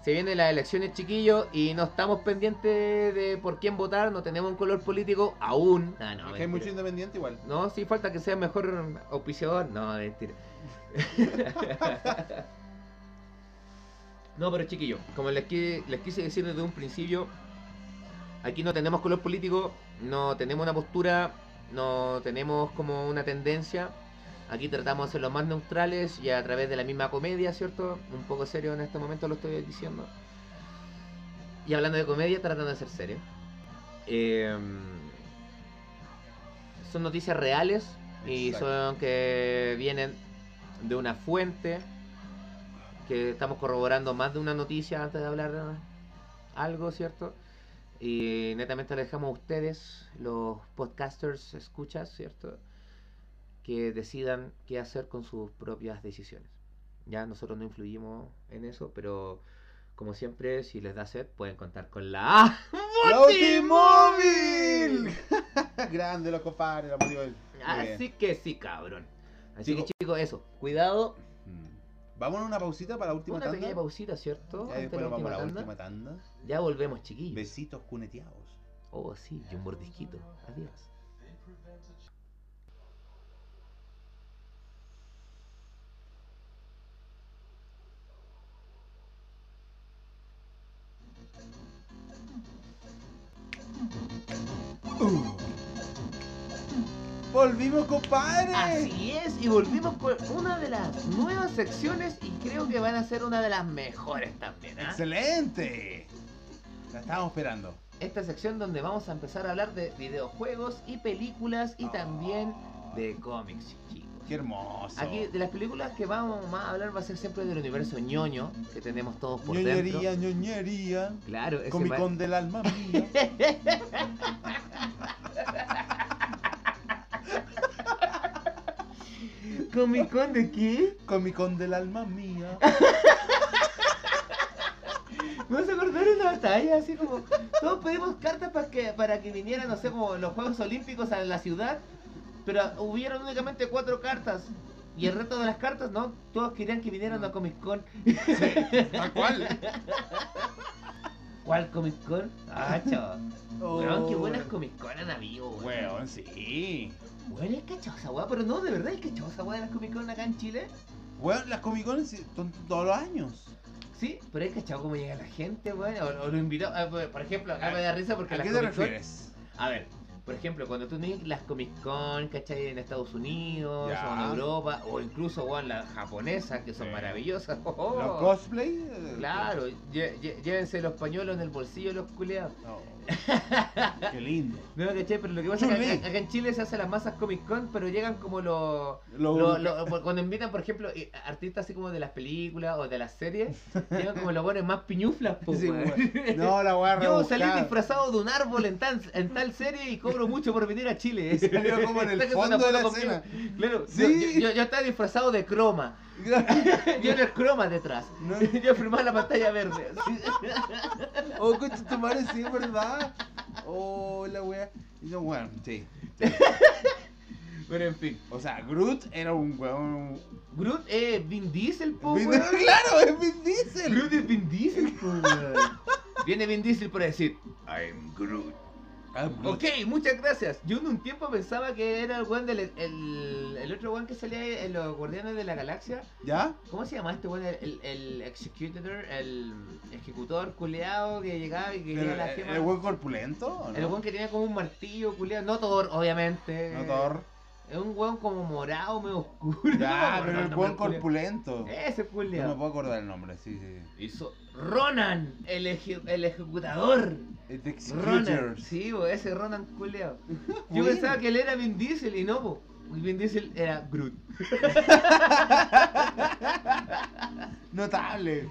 Se vienen las elecciones, chiquillos, y no estamos pendientes de por quién votar, no tenemos un color político aún. Ah, no, es que hay mucho independiente igual. No, sí falta que sea mejor auspiciador. No, mentira. no, pero chiquillos, como les, les quise decir desde un principio, aquí no tenemos color político, no tenemos una postura, no tenemos como una tendencia. Aquí tratamos de ser lo más neutrales y a través de la misma comedia, ¿cierto? Un poco serio en este momento lo estoy diciendo. Y hablando de comedia, tratando de ser serio. Eh, son noticias reales y Exacto. son que vienen de una fuente que estamos corroborando más de una noticia antes de hablar algo, ¿cierto? Y netamente le dejamos a ustedes, los podcasters, escuchas, ¿cierto? Que decidan qué hacer con sus propias decisiones. Ya nosotros no influimos en eso, pero como siempre, si les da sed, pueden contar con la ¡Autimóvil! Grande los compadres, la bien. Así que sí, cabrón. Así Chico. que chicos, eso, cuidado. Mm. Vamos a una pausita para la última Una tanda. pequeña pausita, ¿cierto? Ya Antes después la vamos a la última tanda. Ya volvemos, chiquillos. Besitos cuneteados. Oh, sí, y un mordisquito. Adiós. ¡Volvimos, compadre! Así es, y volvimos con una de las nuevas secciones y creo que van a ser una de las mejores también. ¿ah? ¡Excelente! La estábamos esperando. Esta sección donde vamos a empezar a hablar de videojuegos y películas y también de cómics, chicos. ¡Qué hermoso! Aquí de las películas que vamos a hablar va a ser siempre del universo ñoño que tenemos todos por ñoñería, dentro. ñoñería. Claro, ese Comic va- Con del alma mía. ¿Comic Con de qué? Comic Con del alma mía. Me vas a acordar de una batalla, así como. Todos pedimos cartas para que, para que vinieran, no sé, como los Juegos Olímpicos a la ciudad. Pero hubieron únicamente cuatro cartas. Y el resto de las cartas, no, todos querían que vinieran a Comic Con. ¿A cuál? ¿Cuál Comic Con? Ah, chaval. Oh. Weón, qué buenas Comic Con han habido, weón. Weón, sí. Weón, es cachado esa weá, pero no, de verdad es weá de las Comic Con acá en Chile. Weón, las Comic Con son todos los años. Sí, pero es cachado cómo llega la gente, weón. O, o lo invitó, ah, por ejemplo, acá me da risa porque ¿A las qué te Comic refieres? A ver, por ejemplo, cuando tú tienes las Comic Con, ¿cachai? En Estados Unidos Ya. o en Europa, o incluso, weón, las japonesas, que son Sí. maravillosas. Oh, ¿Los cosplay? Claro, llévense los pañuelos en el bolsillo los culeados. No. Qué lindo. No, ¿cachai? Pero lo que pasa es que acá, acá en Chile se hacen las masas Comic Con, pero llegan como los... Lo- lo- lo- por- cuando invitan, por ejemplo, artistas así como de las películas o de las series, llegan como los buenos más piñuflas, po, Sí. No, la weá Yo salí disfrazado de un árbol en tal, en tal serie y cobro mucho por venir a Chile. Salió como en el Sáquese fondo una de la foto conmigo. escena. Claro, Sí. yo, yo- yo estaba disfrazado de croma. Yo era el croma detrás. No. Yo firmaba la pantalla verde. Oh, coche, tu madre, sí, verdad. Oh, la wea. Y yo, bueno, sí. Pero en fin. O sea, Groot era un weón. Groot es Vin Diesel, po, Vin- claro, es Vin Diesel. Groot es Vin Diesel, po. Viene Vin Diesel para decir, I'm Groot. Ah. Ok, muchas gracias. Yo en un tiempo pensaba que era el weón del el, el otro weón que salía en los Guardianes de la Galaxia. ¿Ya? ¿Cómo se llama este weón? El, el executor, el ejecutor culeado que llegaba y que quería ¿El, la el, gema. el weón corpulento? ¿o no? El weón que tenía como un martillo culeado. No Thor, obviamente. No, Thor. Es un weón como morado, medio oscuro. No Ya, acuerdo pero el weón corpulento. Ese No culeado. me puedo acordar el nombre, sí, sí. Hizo Ronan, el, eje- el ejecutador. The Executors. sí, bo, ese Ronan culeado. Yo pensaba que él era Vin Diesel y no, bo. Vin Diesel era Groot. Notable.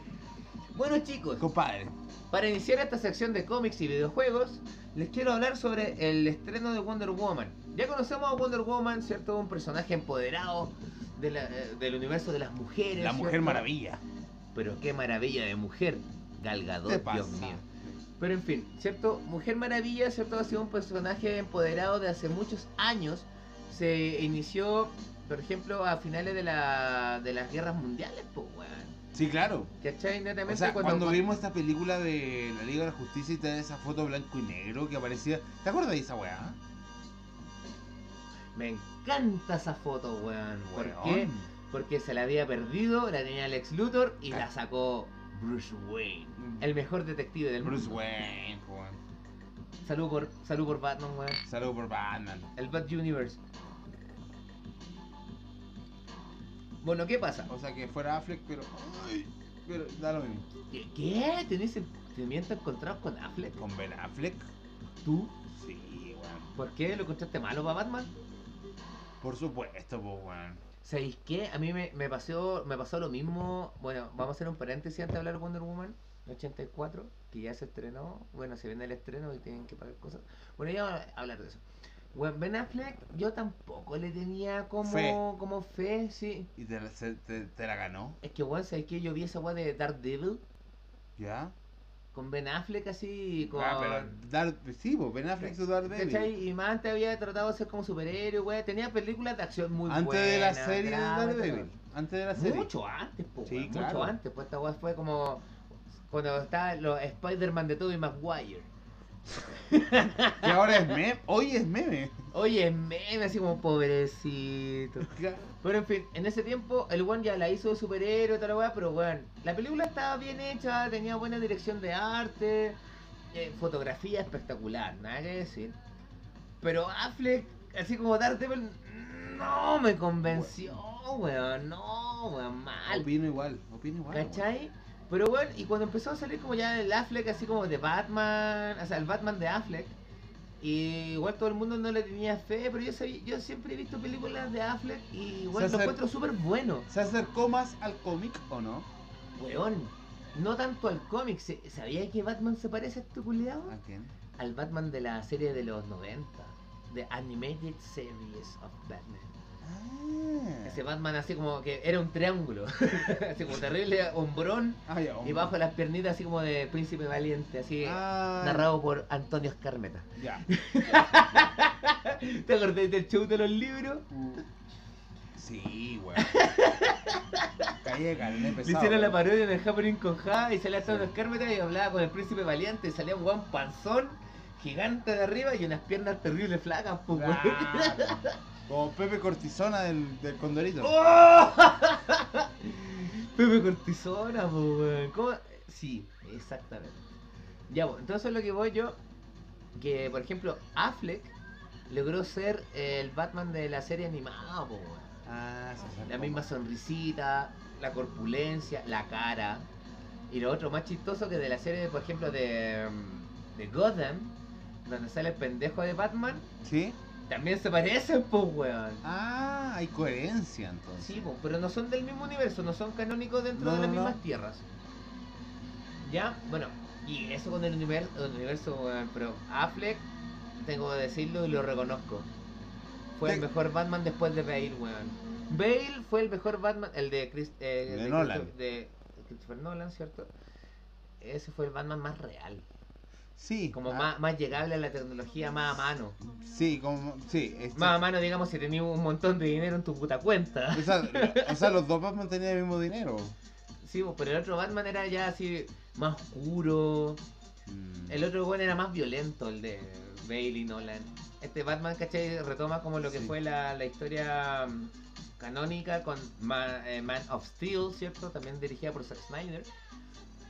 Bueno chicos, Compadre. para iniciar esta sección de cómics y videojuegos, les quiero hablar sobre el estreno de Wonder Woman. Ya conocemos a Wonder Woman, ¿cierto? Un personaje empoderado de la- eh, del universo de las mujeres. La mujer ¿cierto? maravilla. Pero qué maravilla de mujer. ¿Qué Galgador, pasa? Dios mío. Pero en fin, ¿cierto? Mujer Maravilla, ¿cierto? Ha sido un personaje empoderado de hace muchos años. Se inició, por ejemplo, a finales de, la, de las guerras mundiales, pues, weón. Sí, claro. ¿Cachai? Netamente O sea, cuando, cuando, vimos esta película de la Liga de la Justicia y te da esa foto blanco y negro que aparecía. ¿Te acuerdas de esa weá? Me encanta esa foto, weón. ¿Por Weón. qué? Porque se la había perdido, la tenía Lex Luthor y la sacó Bruce Wayne. El mejor detective del Bruce mundo. Wayne, po, weón. Salud por, salud por Batman, weón. Saludos por Batman. El Bat Universe. Bueno, ¿qué pasa? O sea que fuera Affleck, pero. Ay, pero da lo mismo. ¿Qué? ¿Qué? ¿Tenés sentimientos encontrados con Affleck? ¿Con Ben Affleck? ¿Tú? Sí, weón. ¿Por qué lo encontraste malo para Batman? Por supuesto, po, weón. ¿Sabéis qué? A mí me, me pasó, me pasó lo mismo. Bueno, vamos a hacer un paréntesis antes de hablar de Wonder Woman 84, que ya se estrenó. Bueno, se viene el estreno y tienen que pagar cosas. Bueno, ya vamos a hablar de eso. Bueno, ben Affleck, yo tampoco le tenía como Fe. como fe, sí. ¿Y te, te, te la ganó? Es que, bueno, ¿sabéis qué? Yo vi esa weá de Daredevil ¿Ya? Con Ben Affleck así, con... Ah, pero. Dar, sí, po, Ben Affleck su Daredevil. Y más antes había tratado de ser como superhéroe, weá. Tenía películas de acción muy Antes buenas. de la serie de drama. Daredevil. Antes de la serie. Mucho antes, po, Sí, claro. mucho antes. Pues esta weá fue como cuando estaba los Spider-Man de Tobey Maguire. Que ahora es meme. Hoy es meme. Oye, meme, así como pobrecito. Pero en fin, en ese tiempo el one ya la hizo de superhéroe la weá, pero bueno, la película estaba bien hecha, tenía buena dirección de arte, eh, fotografía espectacular, nada que decir. Pero Affleck, así como Daredevil, no me convenció, weón, no, weón, mal. Opino igual. Opino igual. weón. Pero bueno, y cuando empezó a salir como ya el Affleck así como de Batman, o sea, el Batman de Affleck, y igual todo el mundo no le tenía fe, pero yo sabía, yo siempre he visto películas de Affleck y igual lo encuentro súper bueno. ¿Se acercó más al cómic o no? Weón, no tanto al cómic, ¿se- ¿sabía que Batman se parece a este culiao? ¿A quién? Al Batman de la serie de los 90, de Animated Series of Batman. Ah. Ese Batman así como que era un triángulo. así como terrible, hombrón. Ah, ya, Y bajo las piernitas así como de príncipe valiente, así Ah, narrado por Antonio Escarmeta. Ya. ¿Te acordás del show de los libros? Sí, weón. Calle de carne Le hicieron la parodia de Happening con Ja y salía Antonio. Escarmeta y hablaba con el príncipe valiente y salía un guan panzón gigante de arriba y unas piernas terribles flacas, pues. Claro. Como Pepe Cortisona del, del Condorito. ¡Oh! Pepe Cortisona, po, weón. ¿Cómo? Sí, exactamente. Ya, pues, entonces lo que voy yo, que por ejemplo, Affleck logró ser el Batman de la serie animada, po, weón. Ah, se. La misma sonrisita, la corpulencia, la cara. Y lo otro más chistoso que de la serie, por ejemplo, de, mm, de Gotham, donde sale el pendejo de Batman, ¿Sí? También se parecen, pues, weón. Ah, hay coherencia entonces. Sí, pero no son del mismo universo, no son canónicos dentro No, de las no, mismas tierras. Ya, bueno, y eso con el universo, el universo weón, pero Affleck, tengo que decirlo y lo reconozco. Fue el mejor Batman después de Bale, weón. Bale fue el mejor Batman, el de, Chris, eh, De Nolan. Christopher- de Christopher Nolan, ¿cierto? Ese fue el Batman más real, Sí. como ah, más, más llegable a la tecnología, más a mano. Sí, como. Sí. este- Más a mano, digamos, si tenías un montón de dinero en tu puta cuenta. o, sea, o sea, los dos Batman tenían el mismo dinero. Sí, pues, pero el otro Batman era ya así más oscuro. Mm. El otro bueno era más violento, el de Bale y Nolan. Este Batman, ¿cachai? Retoma como lo que Sí. fue la, la historia mm, canónica con Ma- eh, Man of Steel, ¿cierto? También dirigida por Zack Snyder.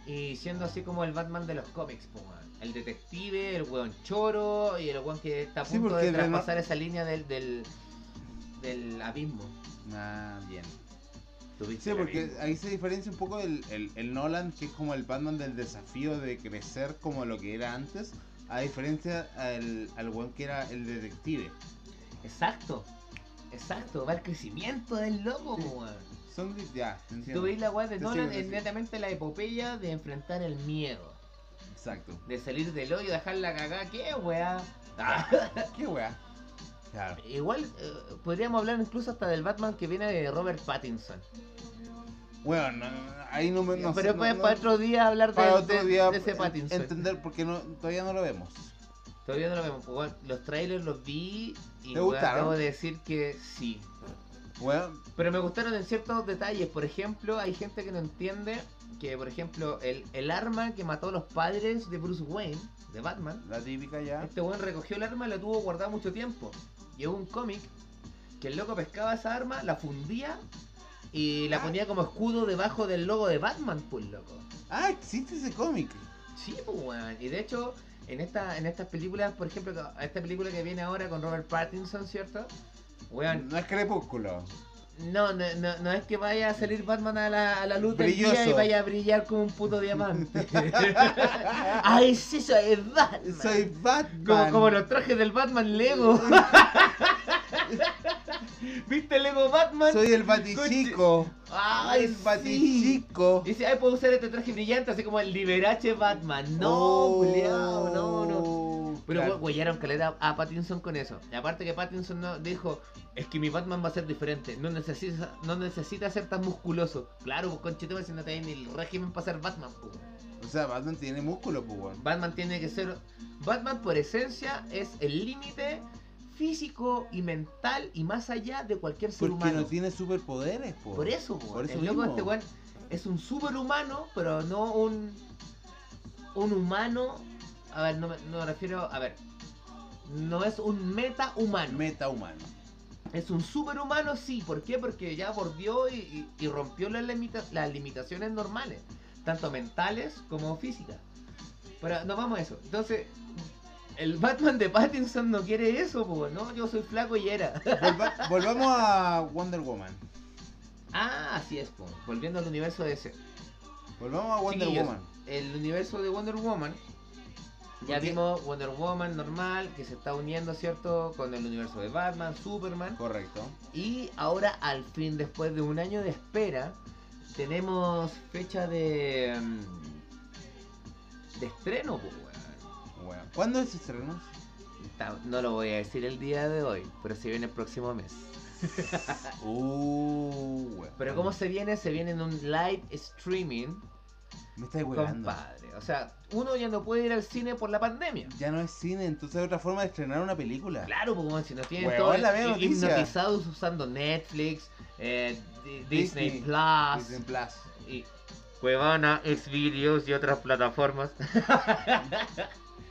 Y siendo así como el Batman de los cómics, po, man. el detective, el weón choro y el weón que está a Sí, punto de traspasar esa línea del, del, del abismo. Ah, bien. ¿Tuviste Sí, porque ahí se diferencia un poco el, el, el Nolan, que es como el Batman del desafío de crecer como lo que era antes, a diferencia al, al weón que era el detective. Exacto, exacto, va el crecimiento del loco, weón. Son ya, te Si entiendo. tú veis la weá de Te Nolan, sigo, es netamente la epopeya de enfrentar el miedo. Exacto. De salir del hoyo, dejar la cagada, ¿qué weá? Ah, ¿Qué weá? Claro. igual eh, podríamos hablar incluso hasta del Batman que viene de Robert Pattinson. Bueno, no, no, ahí no me. No, Pero sé, pues no- para otro día hablar de, para otro de- día de ese Pattinson. entender porque no, todavía no lo vemos. Todavía no lo vemos. bueno, los trailers los vi y ¿Te weón, gustaron? debo decir que sí. Bueno, Pero me gustaron en ciertos detalles. Por ejemplo, hay gente que no entiende que, por ejemplo, el, el arma que mató a los padres de Bruce Wayne, de Batman, la típica ya. Este weón recogió el arma y la tuvo guardada mucho tiempo. Y hubo un cómic que el loco pescaba esa arma, la fundía y la Ah. ponía como escudo debajo del logo de Batman, pues loco. Ah, existe ese cómic. Sí, pues weón. Y de hecho, en esta, en estas películas, por ejemplo, esta película que viene ahora con Robert Pattinson, ¿cierto? Weón, No es crepúsculo. no, no, no, no es que vaya a salir Batman a la, a la luz del día Brilloso. y vaya a brillar como un puto diamante. Ay, sí, soy Batman. Soy Batman. Como, como los trajes del Batman Lego. ¿Viste el Lego Batman? Soy el batichico. Ay, el sí. batichico. Y dice, ay, puedo usar este traje brillante, así como el Liberace Batman. No, Oh, no, no. Pero claro. weyaron caleta a Pattinson con eso. Y aparte que Pattinson no, dijo, es que mi Batman va a ser diferente. No necesita, no necesita ser tan musculoso. Claro, pues conchetumare, si no te ni el régimen para ser Batman, pues. O sea, Batman tiene músculo, pues. Batman tiene que ser. Batman por esencia es el límite físico y mental y más allá de cualquier ser Porque humano. no tiene superpoderes, po. Por eso, po, Por eso el loco este weón es un superhumano, pero no un un humano. A ver, no me, no me refiero. A ver. No es un meta humano. Meta humano. Es un superhumano, sí. ¿Por qué? Porque ya bordeó y, y- y rompió las, limita- las limitaciones normales, tanto mentales como físicas. Pero no vamos a eso. Entonces, el Batman de Pattinson no quiere eso, pues, ¿no? Yo soy flaco y era. Volva- volvamos a Wonder Woman. ah, así es, pues. Volviendo al universo de ese. Volvamos a Wonder Chiquillos, Woman. El universo de Wonder Woman. Ya vimos Wonder Woman normal, que se está uniendo, ¿cierto? Con el universo de Batman, Superman. Correcto. Y ahora, al fin, después de un año de espera, tenemos fecha de. mm, de estreno, pues, weón. Bueno. ¿Cuándo es estreno? Ta- No lo voy a decir el día de hoy, pero se viene el próximo mes. Uh, Pero ¿cómo se viene? Se viene en un live streaming, Me estáis huevando. compadre. O sea, uno ya no puede ir al cine por la pandemia. Ya no es cine, entonces es otra forma de estrenar una película. Claro, pues bueno, si nos tienen todos la veo hi- noticia. hipnotizados usando Netflix, eh, Di- Disney, Disney, Plus, Disney Plus. y Cuevana, Xvideos y otras plataformas.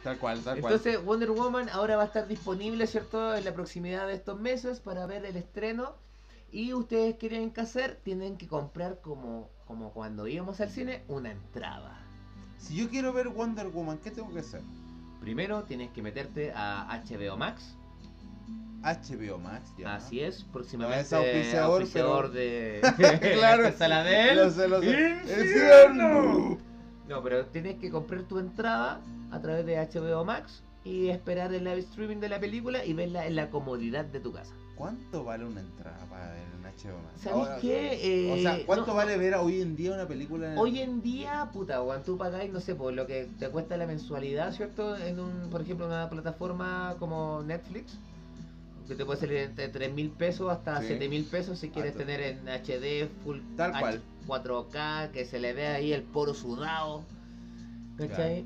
Tal cual, tal cual. Entonces Wonder Woman ahora va a estar disponible, ¿cierto? En la proximidad de estos meses para ver el estreno. Y ustedes quieren que hacer, tienen que comprar como, como cuando íbamos al cine, una entrada. Si yo quiero ver Wonder Woman, ¿qué tengo que hacer? Primero tienes que meterte a HBO Max. HBO Max, ya. Así es, próximamente No es auspiciador, auspiciador de claro. de Saladel. Lo sé, lo sé. ¡Infierno! No, pero tienes que comprar tu entrada a través de HBO Max y esperar el live streaming de la película y verla en la comodidad de tu casa. ¿Cuánto vale una entrada para ver HBO Max? ¿Sabes Ahora, qué? o Eh, sea, ¿cuánto no- vale ver hoy en día una película en Hoy en día, puta, cuando tú pagáis, no sé, por lo que te cuesta la mensualidad, ¿cierto? En un, por ejemplo, una plataforma como Netflix, que te puede salir entre 3 mil pesos hasta Sí. 7 mil pesos si quieres Alto. tener en HD, full Tal H- cual. 4K, que se le vea ahí el poro sudado, ¿cachai?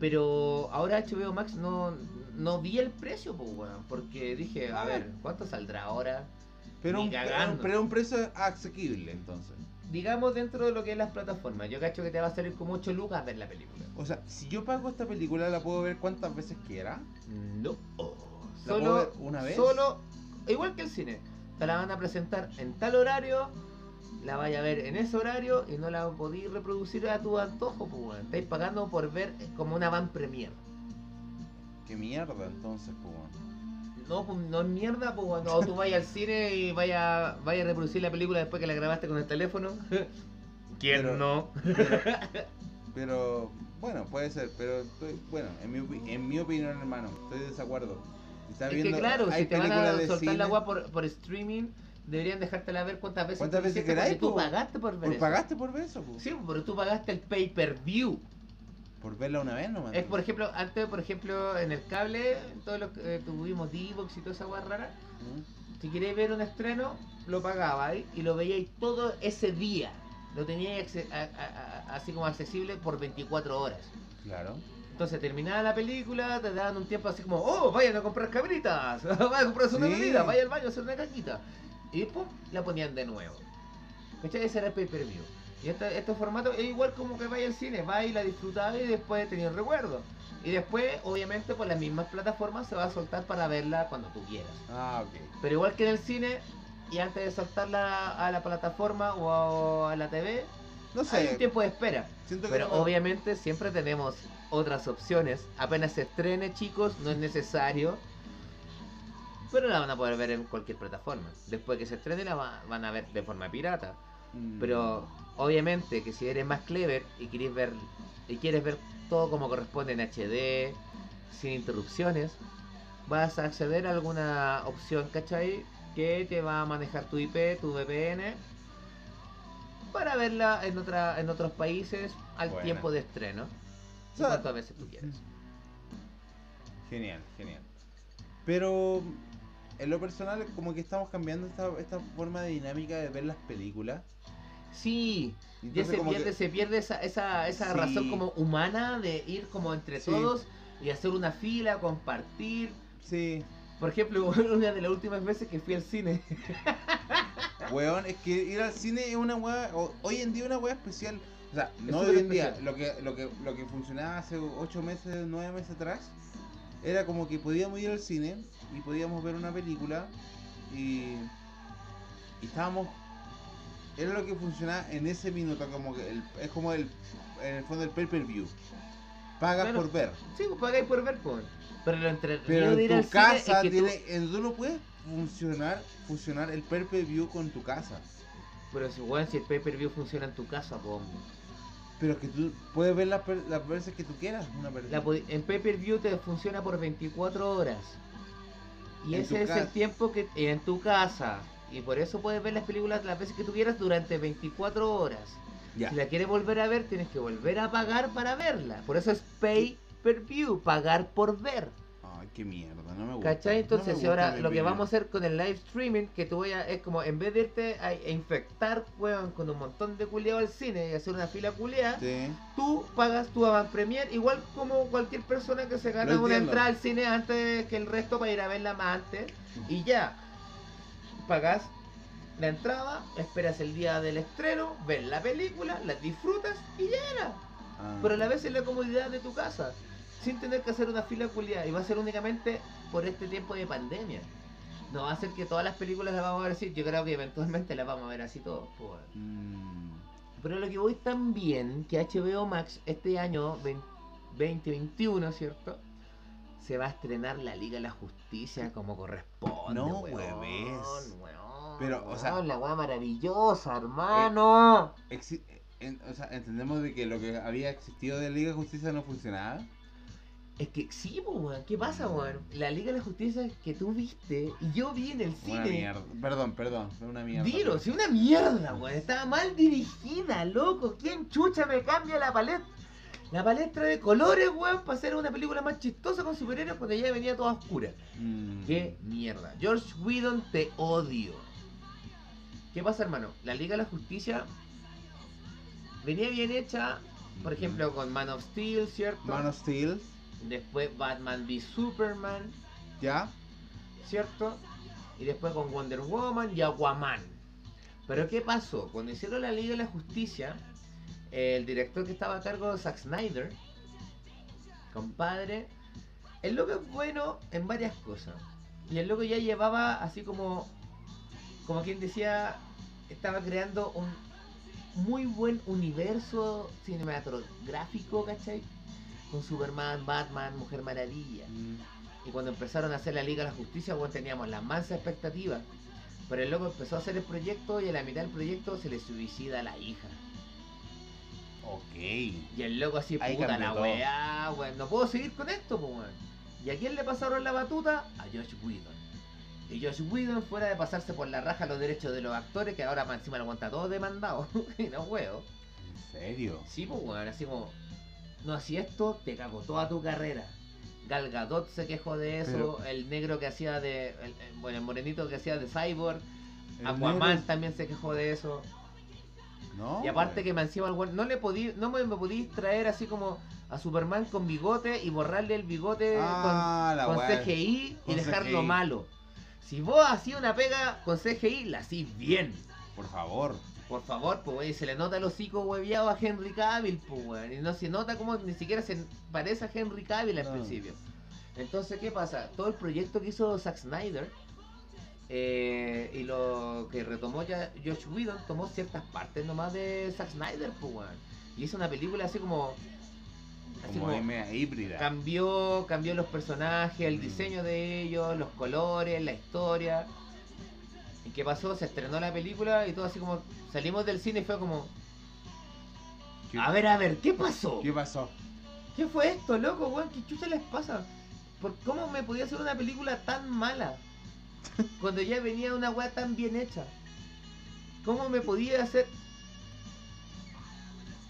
Pero ahora HBO Max no, no vi el precio, pues, porque dije, a Ah. ver, ¿cuánto saldrá ahora? Pero un, pero un precio asequible, entonces. Digamos dentro de lo que es las plataformas, yo cacho que te va a salir como 8 lucas ver la película. O sea, si yo pago esta película, ¿la puedo ver cuántas veces quiera? No. ¿La puedo Solo, ver una vez? solo, igual que el cine, te la van a presentar en tal horario, la vaya a ver en ese horario y no la podéis reproducir a tu antojo, pues. Estáis pagando por ver como una van premier. ¿Qué mierda entonces, pues? No, pues, no es mierda, pues cuando tú vayas al cine y vaya, vaya a reproducir la película después que la grabaste con el teléfono. ¿Quién Pero- no? Pero, pero, bueno, puede ser, pero estoy- bueno, en mi, en mi opinión, hermano, estoy de desacuerdo. Está Es viendo, que claro, hay si te van a soltar la agua por, por streaming, deberían dejártela ver cuántas veces ¿Cuántas veces queráis, porque tú pagaste por ver ¿Por eso. pagaste por ver eso? po? Sí, pero tú pagaste el pay-per-view. Por verla una vez nomás. Es por ejemplo, antes, por ejemplo, en el cable, todos los que eh, tuvimos D-Box y toda esa weá rara, ¿Mm? si queréis ver un estreno, lo pagabais y lo veíais todo ese día. Lo teníais así como accesible por 24 horas. Claro. Entonces terminaba la película, te daban un tiempo así como, oh, vayan a comprar cabritas, vayan a comprarse una Sí. bebida, vayan al baño a hacer una caquita. Y pum, la ponían de nuevo. ¿Cachai? Ese era el pay-per-view. Y este, este formato es igual como que vaya al cine, va y la disfrutaba y después tenía un recuerdo. Y después, obviamente, por las mismas plataformas se va a soltar para verla cuando tú quieras. Ah, ok. Pero igual que en el cine, y antes de soltarla a la plataforma o a, la TV, No hay un tiempo de espera. Siento que Pero no- obviamente siempre tenemos otras opciones. Apenas se estrene, chicos, no es necesario. Pero la van a poder ver en cualquier plataforma. Después que se estrene la va- van a ver de forma pirata. Mm, Pero obviamente que si eres más clever y quieres ver y quieres ver todo como corresponde en HD, sin interrupciones, vas a acceder a alguna opción, ¿cachai? Que te va a manejar tu IP, tu VPN, para verla en otra en otros países al Buena. tiempo de estreno. O sea, cuantas veces tú quieras. Genial, genial. Pero en lo personal, como que estamos cambiando esta, esta forma de dinámica de ver las películas. Sí, ya se pierde, que- se pierde esa, esa, esa Sí. razón como humana de ir como entre Sí. todos y hacer una fila, compartir. Sí, Por ejemplo, una de las últimas veces que fui al cine. weón, es que ir al cine es una weá, hoy en día una weá especial. O sea, Es no hoy en día, lo que, lo, que, lo que funcionaba hace 8 meses, 9 meses atrás, era como que podíamos ir al cine y podíamos ver una película y, y estábamos... Era lo que funcionaba en ese minuto, como que el- es como el, en el fondo el pay-per-view. Pagas Claro. por ver. Sí, pues pagáis por ver, pues. Pero lo entretenido Pero en tu casa es que tú- tiene, en tú no puedes funcionar, funcionar el pay-per-view con tu casa. Pero si, weón, si el pay-per-view funciona en tu casa, pues. Pero es que tú puedes ver las, las veces que tú quieras una. La en pay-per-view te funciona por 24 horas. Y En ese es casa. el tiempo que en tu casa. Y por eso puedes ver las películas las veces que tú quieras durante 24 horas. Ya. Si la quieres volver a ver, tienes que volver a pagar para verla. Por eso es pay per view, pagar por ver. Ay, qué mierda, no me gusta. ¿Cachai? No Entonces, si ahora lo que vamos a hacer con el live streaming, que tú voy a, es como en vez de irte a, a infectar, weón, con un montón de culiados al cine y hacer una fila culiada, Sí. tú pagas tu avant premier igual como cualquier persona que se gana una entrada al cine antes que el resto para ir a verla más antes y ya pagas la entrada, esperas el día del estreno, ves la película, la disfrutas y ya era. Ah. Pero a la vez en la comodidad de tu casa, sin tener que hacer una fila culiada y va a ser únicamente por este tiempo de pandemia. No va a ser que todas las películas las vamos a ver así, yo creo que eventualmente las vamos a ver así todos. pues. Mm. Pero lo que voy también, que HBO Max este año 20- 2021, ¿cierto? Se va a estrenar la Liga de la Justicia como corresponde. No, weón, weón, Pero, o sea- weón, la weá maravillosa, hermano. Exi- en- o sea, entendemos de que lo que había existido de Liga de Justicia no funcionaba. Es que sí, weón. ¿Qué pasa, weón? La Liga de la Justicia que tú viste y yo vi en el Una cine. mierda. Perdón, perdón, una mierda. Dilo, si una mierda, weón. Estaba mal dirigida, loco. ¿Quién chucha me cambia la paleta? La palestra de colores, weón, para hacer una película más chistosa con superhéroes cuando ya venía toda oscura. Mm. Qué mierda. George Whedon, te odio. ¿Qué pasa, hermano? La Liga de la Justicia venía bien hecha, por ejemplo, con Man of Steel, ¿cierto? Man of Steel, Después Batman v Superman, ¿ya? ¿cierto? Y después con Wonder Woman y Aquaman. Pero ¿qué pasó? Cuando hicieron la Liga de la Justicia, el director que estaba a cargo de Zack Snyder, compadre, el loco es bueno en varias cosas. Y el loco ya llevaba así como, como quien decía, estaba creando un muy buen universo cinematográfico, ¿cachai? Con Superman, Batman, Mujer Maravilla. Mm. Y cuando empezaron a hacer la Liga de la Justicia, bueno, teníamos la mansa expectativa. Pero el loco empezó a hacer el proyecto y a la mitad del proyecto se le suicida a la hija. Ok. Y el loco así, Ahí puta la todo. weá, weón, no puedo seguir con esto, pues weón. ¿Y a quién le pasaron la batuta? A Josh Whedon. Y Josh Whedon, fuera de pasarse por la raja los derechos de los actores, que ahora más encima lo aguanta todo demandado, y no huevo. ¿En serio? Sí, pues weón, así como, no así esto, te cago toda tu carrera. Gal Gadot se quejó de eso, Pero- el negro que hacía de, el- bueno, el morenito que hacía de Cyborg, El Aquaman negro- también se quejó de eso. No. Y aparte güey. que me encima no le podí, no me, me podí traer así como a Superman con bigote y borrarle el bigote Ah, con. CGI y dejarlo CGI. malo. Si vos hacías una pega con CGI, la hacís bien. Por favor. Por favor, pues se le nota el hocico hueviado a Henry Cavill, pues weón. Y no se nota como ni siquiera se parece a Henry Cavill al No. principio. Entonces, ¿qué pasa? Todo el proyecto que hizo Zack Snyder eh, y lo que retomó ya Josh Whedon tomó ciertas partes nomás de Zack Snyder, pues. Y hizo una película así como. Así Como como híbrida. cambió, cambió los personajes, el Mm. diseño de ellos, los colores, la historia. ¿Y qué pasó? Se estrenó la película y todo así como salimos del cine y fue como, ¿Qué, a ver, a ver, ¿qué pasó? ¿Qué pasó? ¿Qué fue esto, loco, weón? ¿Qué chucha les pasa? ¿Por cómo me podía hacer una película tan mala? Cuando ya venía una weá tan bien hecha. ¿Cómo me podía hacer...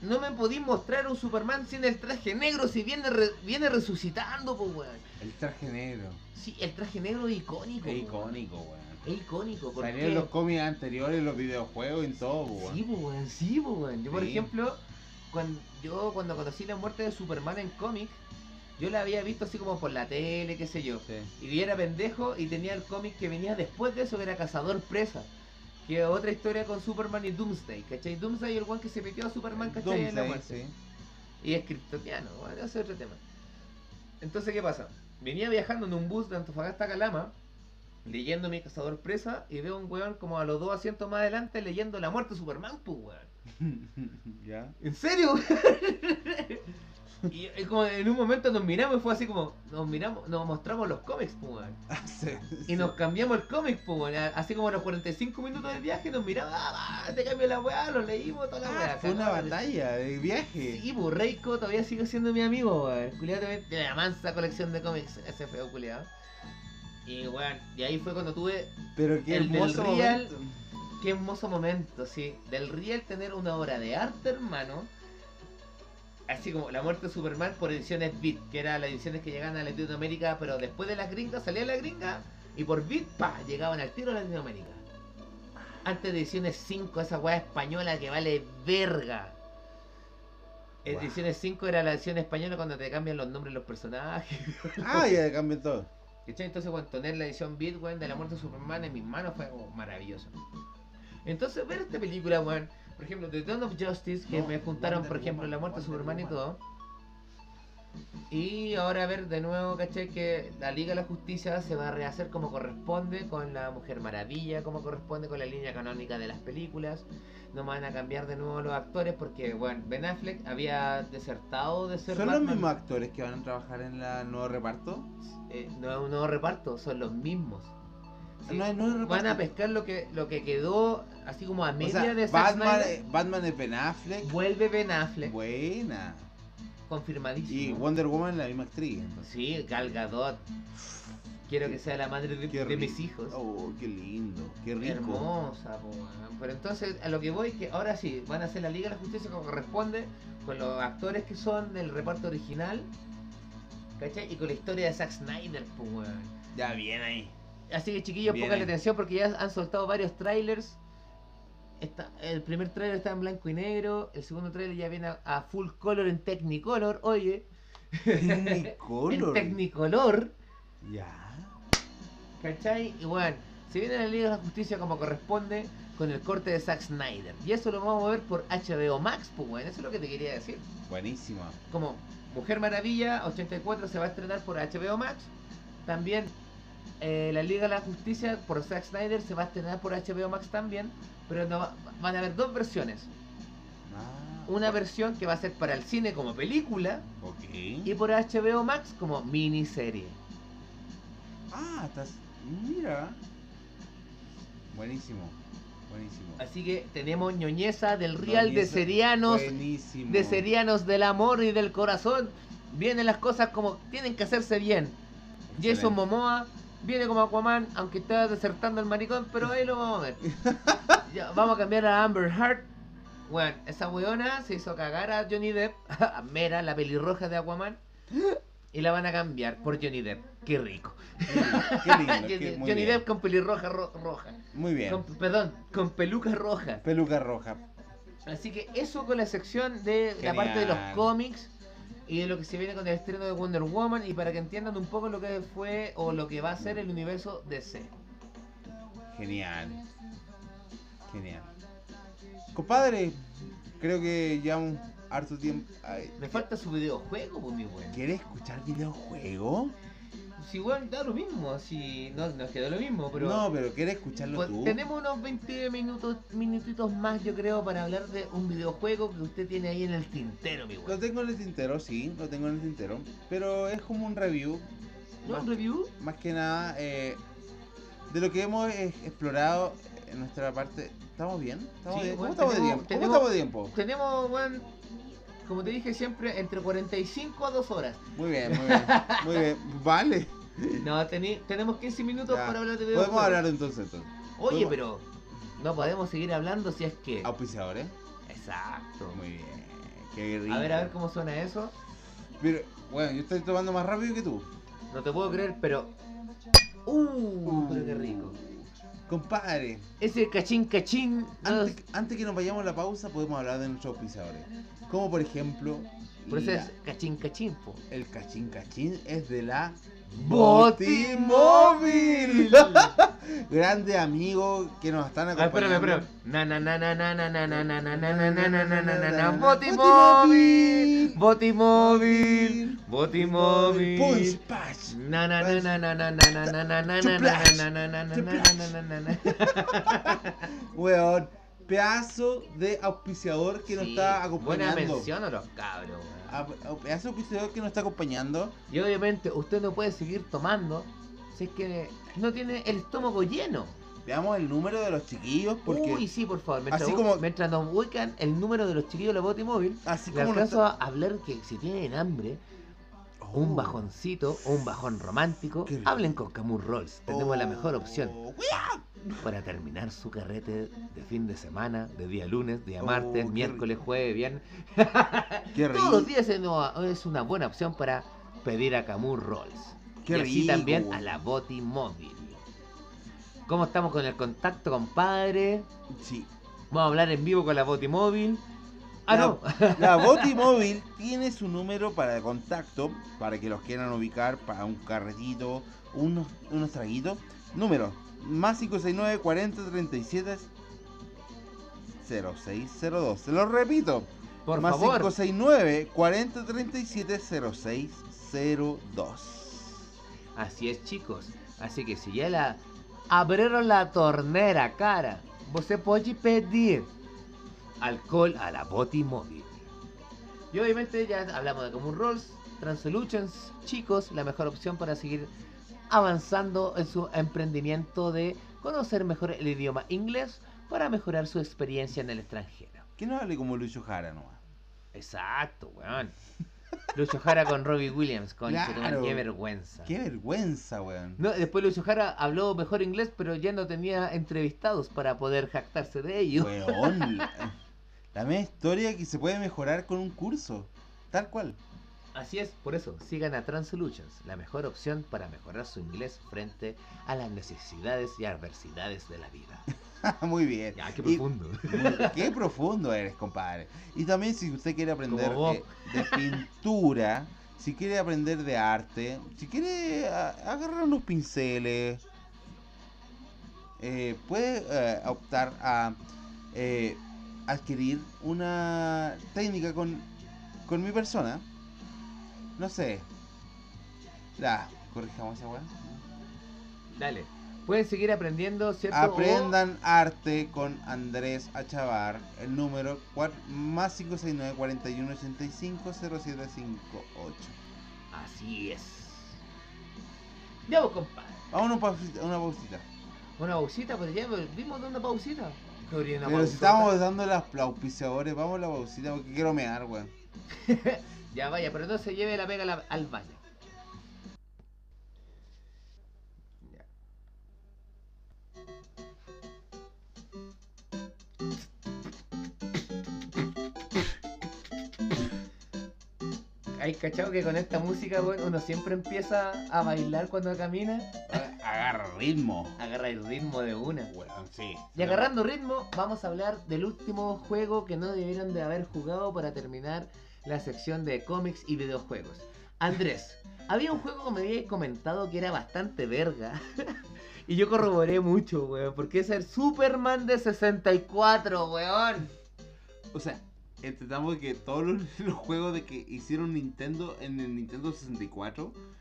No me podía mostrar un Superman sin el traje negro si viene, re- viene resucitando, pues weón. El traje negro. Sí, el traje negro es icónico. Es icónico, weón. Es icónico. ¿por Salió en qué? los cómics anteriores, los videojuegos, en todo, weón. Sí, weón, sí, weón. Yo, por ejemplo, cuando, yo cuando conocí la muerte de Superman en cómic, yo la había visto así como por la tele, qué sé yo. Sí. Y era pendejo y tenía el cómic que venía después de eso, que era Cazador Presa. Que otra historia con Superman y Doomsday, ¿cachai? Doomsday el one que se metió a Superman, ¿cachai? en la Doomsday, muerte. sí. Y es kryptoniano, bueno, ese es otro tema. Entonces, ¿qué pasa? Venía viajando en un bus de Antofagasta a Calama, leyendo mi cazador presa, y veo un weón como a los dos asientos más adelante leyendo La muerte de Superman, pues weón. ¿Ya? ¿En serio? y, y como en un momento nos miramos y fue así como, nos miramos, nos mostramos los cómics, pues. Sí, Y nos cambiamos el cómic, pues Así como a los 45 minutos del viaje nos miramos, ah, va, te cambio la weá, lo leímos, toda la Ah, weá. fue una batalla de viaje. Sí, pues Reiko todavía sigue siendo mi amigo, weón. Culiado también tiene la mansa colección de cómics, ese feo culiado. Y weón, y ahí fue cuando tuve, Pero qué el del hermoso Real- momento. qué hermoso momento, sí. Del Real tener una obra de arte, hermano. Así como La muerte de Superman por ediciones Beat, que eran las ediciones que llegaban a Latinoamérica, pero después de las gringas, salía la gringa y por Beat, pa, llegaban al tiro a Latinoamérica. Antes de ediciones 5, esa weá española que vale verga. Wow. Ediciones 5 era la edición española cuando te cambian los nombres de los personajes. Ah, ya cambió todo. ¿Cachai? Entonces, cuando tener la edición Beat, weón, de la muerte de Superman en mis manos fue como maravilloso. Entonces, ver esta película, weón, por ejemplo, The Dawn of Justice, que No, me juntaron, Wonder por ejemplo, Woman, la muerte de Superman y Woman. todo. Y ahora ver de nuevo, ¿cachai? Que la Liga de la Justicia se va a rehacer como corresponde con la Mujer Maravilla, como corresponde con la línea canónica de las películas. No van a cambiar de nuevo los actores porque, bueno, Ben Affleck había desertado de ser ¿Son los mismos actores que van a trabajar en la nuevo reparto? Eh, no es un nuevo reparto, son los mismos. Sí, No. Van a pescar lo que lo que quedó así como a O media sea, de Zack Batman, Snyder. eh, Batman es Ben Affleck. Vuelve Ben Affleck, Buena. confirmadísimo. Y Wonder Woman la misma actriz. entonces. Sí, Gal Gadot. Quiero que sea la madre de, de mis hijos. Oh, qué lindo. Qué rico. Hermosa, po, weón. Pero entonces, a lo que voy, que ahora sí, van a hacer la Liga de la Justicia como corresponde, con los actores que son del reparto original, ¿cachai? Y con la historia de Zack Snyder, pues, weón. Ya, bien ahí. Así que chiquillos, pónganle atención porque ya han soltado varios trailers. Está, el primer trailer está en blanco y negro, el segundo trailer ya viene a, a full color en Technicolor, oye, en Technicolor. Technicolor, Ya. ¿cachai? Y bueno, se viene la Liga de la Justicia como corresponde con el corte de Zack Snyder. Y eso lo vamos a ver por HBO Max, pues bueno, eso es lo que te quería decir. Buenísima. Como Mujer Maravilla 84 se va a estrenar por HBO Max. También eh, la Liga de la Justicia por Zack Snyder se va a estrenar por HBO Max también. Pero no va- van a haber dos versiones. Ah, Una versión que va a ser para el cine como película y por HBO Max como miniserie. Ah, estás. Mira. Buenísimo. Buenísimo. Así que tenemos ñoñeza del Real de Serianos, Buenísimo. de Serianos del amor y del corazón. Vienen las cosas como tienen que hacerse bien. Jason Excelente. Momoa viene como Aquaman, aunque está desertando el maricón, pero ahí lo vamos a ver. Ya, vamos a cambiar a Amber Heart. Bueno, esa weona se hizo cagar a Johnny Depp, a Mera, la pelirroja de Aquaman, y la van a cambiar por Johnny Depp. Qué rico. Qué lindo. Johnny, qué- muy Johnny bien. Depp con pelirroja ro- roja. Muy bien. Con- perdón, con peluca roja. Peluca roja. Así que eso con la sección de la parte de los cómics y de lo que se viene con el estreno de Wonder Woman y para que entiendan un poco lo que fue o lo que va a ser el universo DC. Genial. Genial. Compadre, creo que ya un harto tiempo. ay, Me falta su videojuego, pues mi weón. ¿Quieres escuchar videojuego? Si weón da lo mismo, si no nos queda lo mismo, pero no, pero ¿quieres escucharlo pues, tú? tenemos unos 20 minutos minutitos más yo creo para hablar de un videojuego que usted tiene ahí en el tintero, mi Lo weón. tengo en el tintero, sí, lo tengo en el tintero. Pero es como un review. ¿No? Más, ¿Un review? más que nada eh, de lo que hemos eh, explorado en nuestra parte. ¿Estamos bien? ¿Estamos Sí, bien? ¿Cómo estamos de tiempo? ¿Cómo tenemos- estamos de tiempo? Tenemos, weón, como te dije siempre, entre 45 a 2 horas. Muy bien, muy bien. Muy bien. Vale. No, teni- tenemos 15 minutos Ya. para hablar de videojuegos. Podemos hablar entonces. entonces. Oye, podemos- pero no podemos seguir hablando si es que. Auspiciadores. Exacto. Muy bien. Qué rico. A ver, a ver cómo suena eso. Pero, bueno, yo estoy tomando más rápido que tú. No te puedo creer, pero. Uh, pero qué rico. Compadre, Ese cachín cachín. no- antes, antes que nos vayamos a la pausa, podemos hablar de nuestros auspiciadores. Como por ejemplo, Por eso la- es cachín cachín, po. el cachín cachín es de la Botimóvil. Grande amigo que nos están Ah, espérame, acompañando. espérame. Na na na na na na na na na na na na na na na na na na Botimóvil. Botimóvil. Botimóvil. Punch Patch. Na na na na na na na na na na na na na na na na na na na na pedazo de auspiciador que nos Sí, está Buena acompañando. mención a los cabros. A- a- Pedazo de auspiciador que nos está acompañando. Y obviamente usted no puede seguir tomando si es que no tiene el estómago lleno. Veamos el número de los chiquillos porque Uy, sí, por favor. Mientras, así como- mientras nos ubican el número de los chiquillos de la Botimóvil, así le como nos está- a hablar que si tienen hambre, un Oh. bajoncito o un bajón romántico, hablen con Camus Rolls. Tenemos la mejor opción Oh, para terminar su carrete de fin de semana, de día lunes, día Oh, martes, miércoles, jueves, viernes. Todos los días es una- buena opción para pedir a Camus Rolls. Qué y así rico, también a la Boti Móvil. ¿Cómo estamos con el contacto, compadre? Sí. Vamos a hablar en vivo con la Boti Móvil. Ah, La- no. La Boti Móvil tiene su número para contacto, para que los quieran ubicar para un carretito, unos, unos traguitos. Número, más 569 40 37 0602. Se lo repito. Por más favor. 569 40 37 0602. Así es, chicos. Así que si ya la abrieron la tornera, cara, você puede pedir alcohol a la Boti Móvil. Y obviamente ya hablamos de Common Rolls, Transolutions, chicos, la mejor opción para seguir avanzando en su emprendimiento de conocer mejor el idioma inglés para mejorar su experiencia en el extranjero. Que no hable como Lucho Jara nomás. Exacto, weón. Lucho Jara con Robbie Williams, Claro. qué vergüenza. Qué vergüenza, weón. No, después Lucho Jara habló mejor inglés, pero ya no tenía entrevistados para poder jactarse de ello. Weón. La, misma historia que se puede mejorar con un curso. Tal cual. Así es, por eso, sigan a Transolutions, la mejor opción para mejorar su inglés frente a las necesidades y adversidades de la vida. Muy bien. Ya, qué Y- profundo. Muy- Qué profundo eres, compadre. Y también si usted quiere aprender de, de pintura, si quiere aprender de arte, si quiere a- agarrar unos pinceles, eh, puede eh, optar a eh, adquirir una técnica con, con mi persona. No sé. Ya, corrijamos esa weá. Dale. Pueden seguir aprendiendo, ¿cierto? O- Aprendan arte con Andrés Achavar. El número cua- más 569 41 85 0758. Así es. Ya vos, compadre. Vamos a una pausita. Una pausita. Una pausita, pues ya vimos de una pausita. Pero si estábamos dando las auspiciadores, vamos a la pausita porque quiero mear, weón. Ya vaya, pero se lleve la pega la- al baño. Ya. ¿Hay cachado que con esta música bueno, uno siempre empieza a bailar cuando camina? Agarra ritmo. Agarra el ritmo de una. Weón, sí. Y agarrando ritmo, vamos a hablar del último juego que no debieron de haber jugado para terminar la sección de cómics y videojuegos. Andrés, había un juego que me habías comentado que era bastante verga. y yo corroboré mucho, weón, porque es el Superman de 64, weón. O sea, entendamos que todos los, los juegos de que hicieron Nintendo en el Nintendo 64 eh,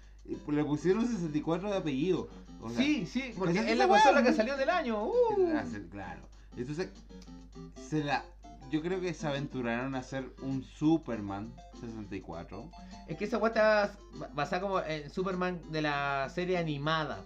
le pusieron 64 de apellido. O sea, sí, sí, porque ¿cachai es la consola que salió del año. uh. hacer- Claro. Entonces, se la, yo creo que se aventuraron a hacer un Superman 64. Es que esa está basada como en Superman de la serie animada.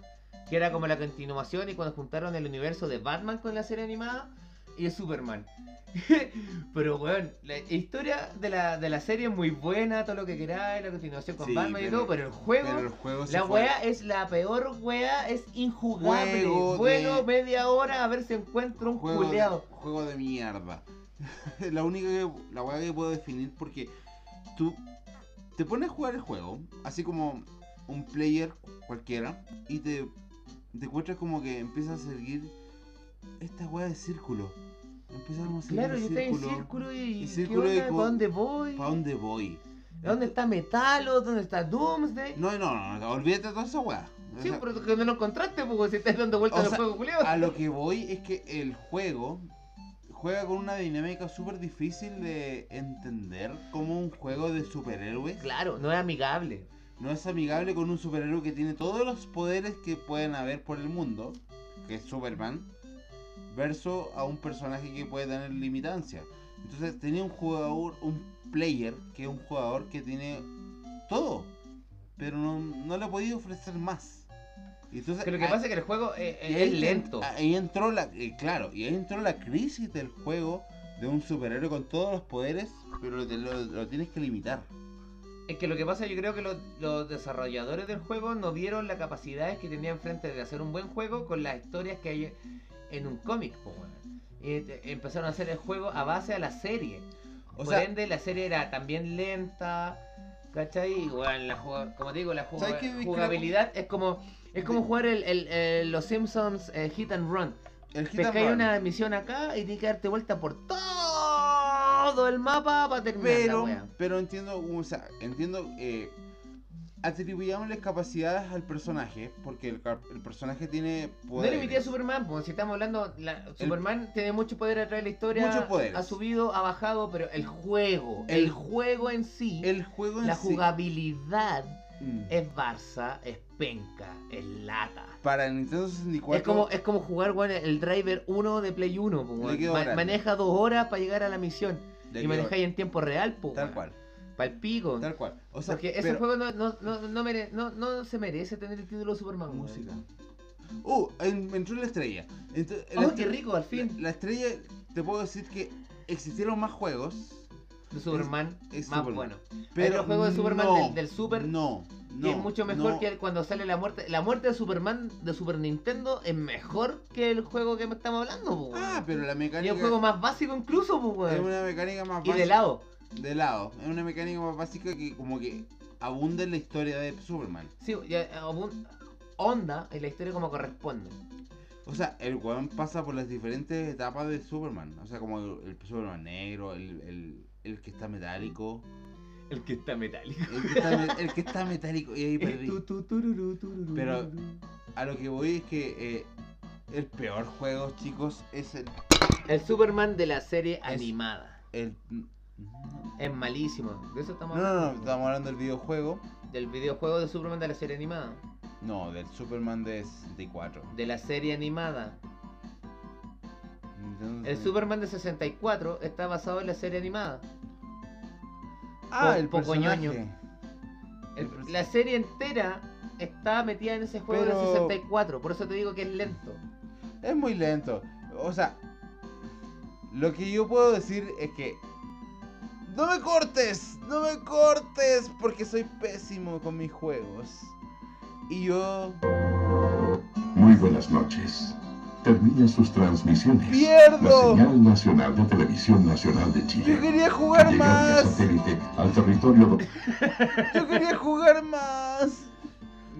Que era como la continuación y cuando juntaron el universo de Batman con la serie animada y es Superman. Pero weón, la historia de la, de la serie es muy buena, todo lo que queráis, la continuación con Sí, Batman y todo, pero el juego, Pero el juego se la fue- wea es la peor wea, es injugable. Juego Bueno, de- media hora a ver si encuentro un juego de, juego de mierda. la única que, la weá que puedo definir porque tú te pones a jugar el juego, así como un player cualquiera, y te, te encuentras como que empiezas a seguir esta weá de círculo. Empiezas como a Claro, yo estoy en círculo. y, y ¿qué círculo onda? ¿Para dónde voy? ¿Para dónde voy? ¿Dónde está Metalos? ¿Dónde está Doomsday? No, no, no, no, olvídate de toda esa weá. O Sí, sea, pero que no lo encontraste porque si estás dando vueltas O al sea, juego culiado. A lo que voy es que el juego juega con una dinámica súper difícil de entender como un juego de superhéroes. Claro, no es amigable. No es amigable con un superhéroe que tiene todos los poderes que pueden haber por el mundo, que es Superman, versus a un personaje que puede tener limitancia. Entonces tenía un jugador, un player, que es un jugador que tiene todo, pero no, no le ha podido ofrecer más. Entonces, Que lo que a- pasa es que el juego es en- lento. Ahí entró la, eh, claro, y ahí entró la crisis del juego de un superhéroe con todos los poderes, pero te lo, lo tienes que limitar. Es que lo que pasa, yo creo que los, los desarrolladores del juego no vieron las capacidades que tenían frente de hacer un buen juego con las historias que hay en un cómic. Y empezaron a hacer el juego a base a la serie. O Por sea, ende, la serie era también lenta, ¿cachai? Y bueno, la como te digo, la juga- ¿Sabes qué? jugabilidad es como es como jugar el, el- el- los Simpsons eh, Hit and Run. el Hit and Pescáis Run. una misión acá y tienes que darte vuelta por todo el mapa para terminar la Pero, wea. pero entiendo, o sea, entiendo, eh, atribuyámosle capacidades al personaje, porque el, personaje tiene No poderes. limité a Superman, porque si estamos hablando, la- Superman tiene mucho poder a través de la historia, Muchos poderes. ha subido, ha bajado, pero el juego, El- el, juego en sí, El juego en la sí- jugabilidad Mm. es Barça, es penca, es lata. Para el Nintendo 64 Es como, es como jugar weón, el driver 1 de Play 1. po, Le weón. quedó Ma- grande. maneja dos horas para llegar a la misión. le y manejáis en tiempo real, po, tal cual, Para el pico. tal cual. O sea, Porque ese juego no, no, no, no, mere- no, no se merece tener el título de Superman. música. Uh, en- entró la estrella. Entró- Oh, qué rico, al fin. La, la estrella, te puedo decir que existieron más juegos, De Superman, es más Superman. bueno. pero otro juego de Superman no, del- del Super No, no. que es mucho mejor no. que el- cuando sale la muerte. La muerte de Superman de Super Nintendo es mejor que el juego que estamos hablando, weón. Ah, pero la y mecánica es un juego más básico incluso, po, es una mecánica más Y básica. de lado. De lado. Es una mecánica más básica que como que abunda en la historia de Superman. Sí, ya, abun- onda en la historia como corresponde. O sea, el weón pasa por las diferentes etapas de Superman. O sea, como el, el Superman negro, el, el, el que está metálico. El que está metálico. El que está, me- el que está metálico. Y ahí perdí. Tu, tu. Pero- A lo que voy es que eh, el peor juego, chicos, es el... El Superman de la serie animada. el Es malísimo. De eso estamos no, no, hablando. no, estamos hablando del videojuego. Del videojuego de Superman de la serie animada. No, del Superman de 64. De la serie animada. El 64. Superman de 64 está basado en la serie animada. Ah, po- el poco personaje. ñoño. El- El pers- la serie entera está metida en ese juego Pero- de 64. Por eso te digo que es lento. Es muy lento. O sea, lo que yo puedo decir es que. ¡No me cortes! ¡No me cortes! Porque soy pésimo con mis juegos. Y yo. Muy buenas noches. Termina sus transmisiones. ¡Pierdo! La señal nacional de Televisión Nacional de Chile. ¡Yo quería jugar Llega más! satélite al territorio ¡Yo quería jugar más!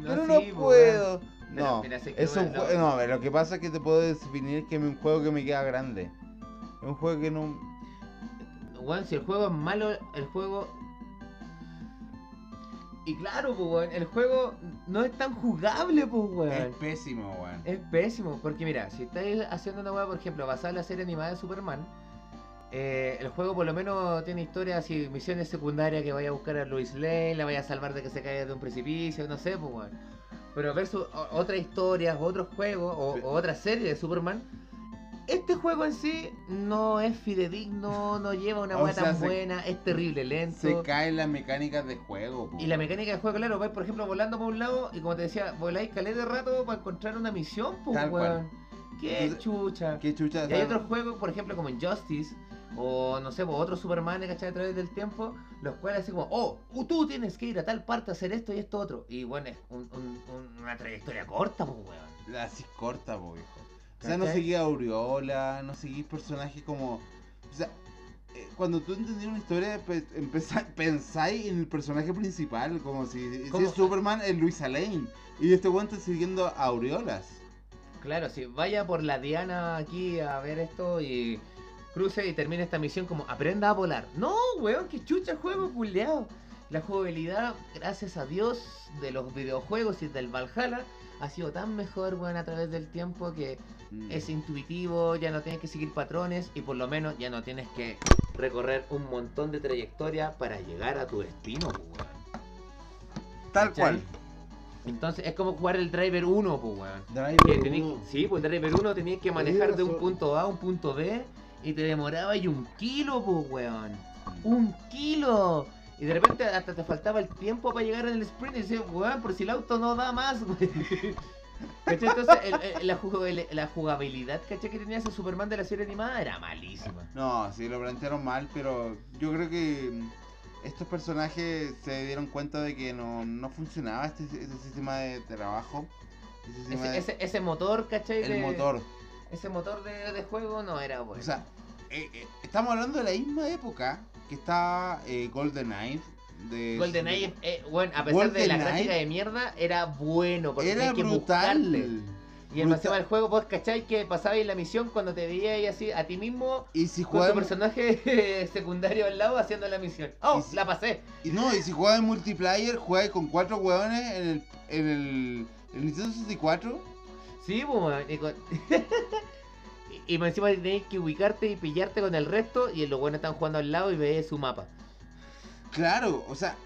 Pero no sí, pues, puedo. Pero, No, mira, es un bueno, jue- no, lo que pasa es que te puedo definir que es un juego que me queda grande. Es un juego que no. Weón, si el juego es malo, el juego. Y claro, pues, weón, el juego no es tan jugable, pues, weón. Es pésimo, weón. Es pésimo, porque mira, si estáis haciendo una weá, por ejemplo, basada en la serie animada de Superman, eh, el juego por lo menos tiene historias así, misiones secundarias que vaya a buscar a Lois Lane, la vaya a salvar de que se caiga de un precipicio, no sé, pues weón. Pero versus otras historias, otros juegos, o, o otra serie de Superman, este juego en sí no es fidedigno, no lleva una sea, tan se- buena, es terrible, lento. Se caen las mecánicas de juego. po. Y la mecánica de juego, claro, vais por ejemplo volando por un lado y como te decía, voláis caleta de rato para encontrar una misión, pues. Qué Entonces, chucha. Qué chucha. Y hay otros juegos, por ejemplo, como Injustice, o no sé, pues, otros Superman, ¿cachai? A través del tiempo, los cuales así como, oh, tú tienes que ir a tal parte a hacer esto y esto otro. Y bueno, es un- un- un- una trayectoria corta, pues weón. Así corta, po, viejo. O sea, no seguís a Aureola, no seguís personajes como. O sea, eh, cuando tú entendías una historia, pe- empezá- pensáis en el personaje principal, como si, si Superman, es Luisa Lane. Y este weón está siguiendo a Aureolas. Claro, si vaya por la Diana aquí a ver esto y cruce y termine esta misión como aprenda a volar. No, weón, que chucha juego culeado. La jugabilidad, gracias a Dios, de los videojuegos y del Valhalla ha sido tan mejor, weón, a través del tiempo que Mm. es intuitivo, ya no tienes que seguir patrones y por lo menos ya no tienes que recorrer un montón de trayectoria para llegar a tu destino, weón. Tal ¿cachai? cual. Entonces es como jugar el Driver 1, pues, weón. Driver Que tení- uno. sí, pues el Driver 1 tenías que manejar de un punto A a un punto B y te demoraba y un kilo, pues, weón. Un kilo. Y de repente hasta te faltaba el tiempo para llegar al sprint y decías, weón, por si el auto no da más. ¿Cachai? Entonces el- el- la, jugabil- la jugabilidad, ¿cachai? Que tenía ese Superman de la serie animada era malísima. No, sí, lo plantearon mal, pero yo creo que. estos personajes se dieron cuenta de que no, no funcionaba este, este sistema de trabajo. este sistema Ese, de- ese, ese motor, ¿cachai? el de- motor. Ese motor de, de juego no era bueno. O sea, eh, eh, estamos hablando de la misma época que está eh, GoldenEye. De, GoldenEye, eh, bueno, a pesar de la gráfica de mierda, era bueno. Porque Era que brutal. buscarte. Y el encima del juego, vos cachai que pasabais la misión cuando te veías así a ti mismo Y si con tu personaje secundario al lado haciendo la misión. ¡Oh! Y si- La pasé. y no, y si jugaba en multiplayer, jugaba con cuatro hueones en el, en el, el Nintendo 64. Sí, pues, y, encima tenéis que ubicarte y pillarte con el resto. Y los buenos están jugando al lado y veis su mapa. Claro, o sea,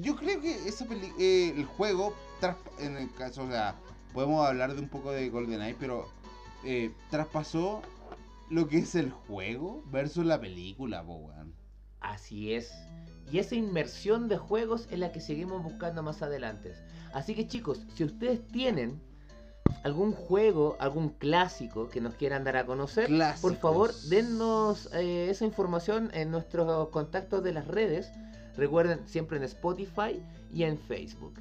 yo creo que esa peli eh, el juego, en el caso, o sea, podemos hablar de un poco de GoldenEye, pero eh, traspasó lo que es el juego versus la película, po, weón. Así es. Y esa inmersión de juegos es la que seguimos buscando más adelante. Así que chicos, si ustedes tienen algún juego, algún clásico que nos quieran dar a conocer, por favor dennos eh, esa información en nuestros contactos de las redes. Recuerden siempre en Spotify y en Facebook.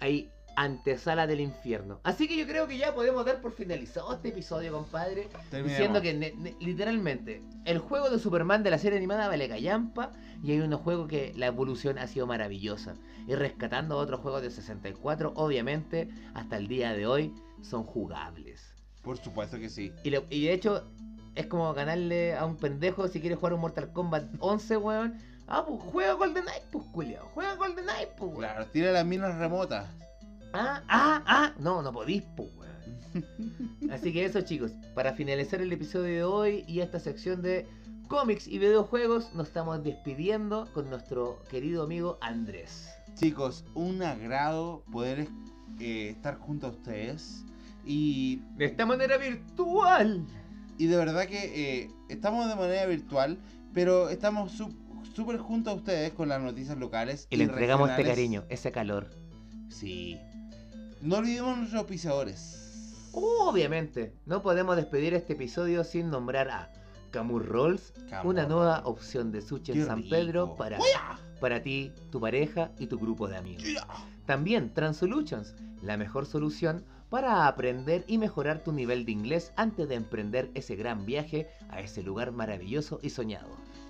Ahí, antesala del infierno. Así que yo creo que ya podemos dar por finalizado este episodio, compadre. Terminemos. Diciendo que ne- ne- literalmente el juego de Superman de la serie animada vale callampa y hay unos juegos que la evolución ha sido maravillosa. Y rescatando otros juegos de 64, obviamente, hasta el día de hoy son jugables. Por supuesto que sí. Y, lo- y de hecho, es como ganarle a un pendejo si quiere jugar un Mortal Kombat 11, weón. Ah, pues juega GoldenEye, pues culiao. Juega GoldenEye, pues weón. Claro, tira las minas remotas. Ah, ah, ah. No, no podís, pues weón. Así que eso chicos, para finalizar el episodio de hoy y esta sección de cómics y videojuegos, nos estamos despidiendo con nuestro querido amigo Andrés. Chicos, un agrado poder eh, estar junto a ustedes. Y, De esta manera virtual. y de verdad que eh, estamos de manera virtual, pero estamos su- súper junto a ustedes con las noticias locales. Y le entregamos este cariño, ese calor. Sí. No olvidemos nuestros auspiciadores. Obviamente, no podemos despedir este episodio sin nombrar a Camur Rolls, Camur una nueva opción de sushi Qué en San rico. Pedro para, para ti, tu pareja y tu grupo de amigos. ¡Uya! También Transolutions, la mejor solución para aprender y mejorar tu nivel de inglés antes de emprender ese gran viaje a ese lugar maravilloso y soñado.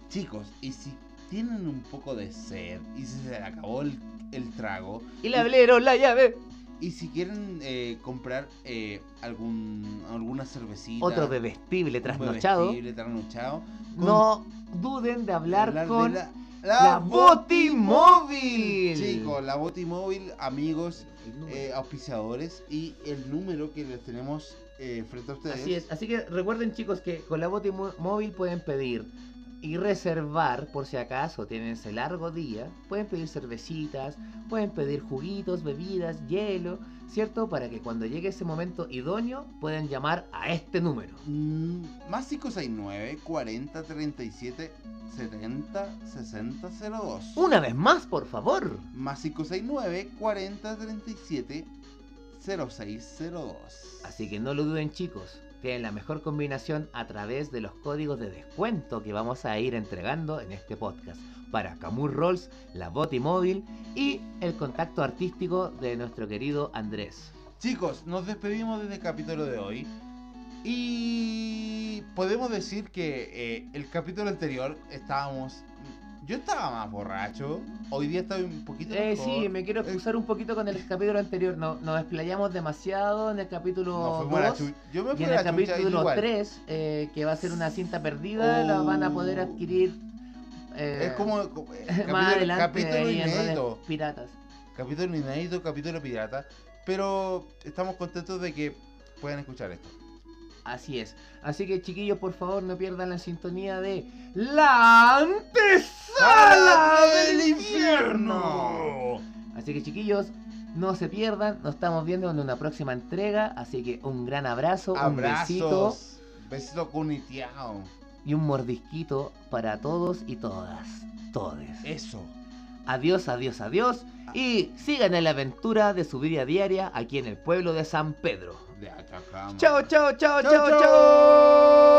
Chicos, y si tienen un poco de sed y se les acabó el, el trago, Y le abrieron la llave. y si quieren eh, comprar eh, algún alguna cervecita, Otro bebestible trasnochado. bebestible trasnochado, con- No duden de hablar, de con la, la Botimóvil. Chicos, la Botimóvil, amigos, eh, auspiciadores y el número que les tenemos eh, frente a ustedes. Así es, así que recuerden chicos que con la Boti Mo- móvil pueden pedir y reservar por si acaso tienen ese largo día, pueden pedir cervecitas, pueden pedir juguitos, bebidas, hielo, ¿cierto? Para que cuando llegue ese momento idóneo puedan llamar a este número. Mm, más 569 40 37 70 60 02. Una vez más, por favor. Más 569 40 37 0602. Así que no lo duden chicos, tienen la mejor combinación a través de los códigos de descuento que vamos a ir entregando en este podcast para Camur Rolls, la Boti móvil y el contacto artístico de nuestro querido Andrés. Chicos, nos despedimos desde el capítulo de hoy. Y podemos decir que eh, el capítulo anterior estábamos. Yo estaba más borracho. Hoy día estoy un poquito. Eh, mejor. sí, me quiero Eh, excusar un poquito con el capítulo anterior, no, nos explayamos demasiado en el capítulo fuimos a la 2 chu- Yo me y en el capítulo igual. 3, eh, que va a ser una cinta perdida, la van a poder Oh. adquirir eh, Es como. eh, capítulo, más adelante capítulo inédito. piratas. Capítulo inédito, capítulo pirata. Pero estamos contentos de que puedan escuchar esto. Así es. Así que chiquillos, por favor, no pierdan la sintonía de La Antesala del Infierno. Así que chiquillos, no se pierdan. Nos estamos viendo en una próxima entrega. Así que un gran abrazo, un besito Abrazos. Besito cuniteado. y un mordisquito para todos y todas. Todes. Eso. Adiós, adiós, adiós. Y sigan en la aventura de su vida diaria aquí en el pueblo de San Pedro de Atacama. Chao, chao, chao, chao, chao.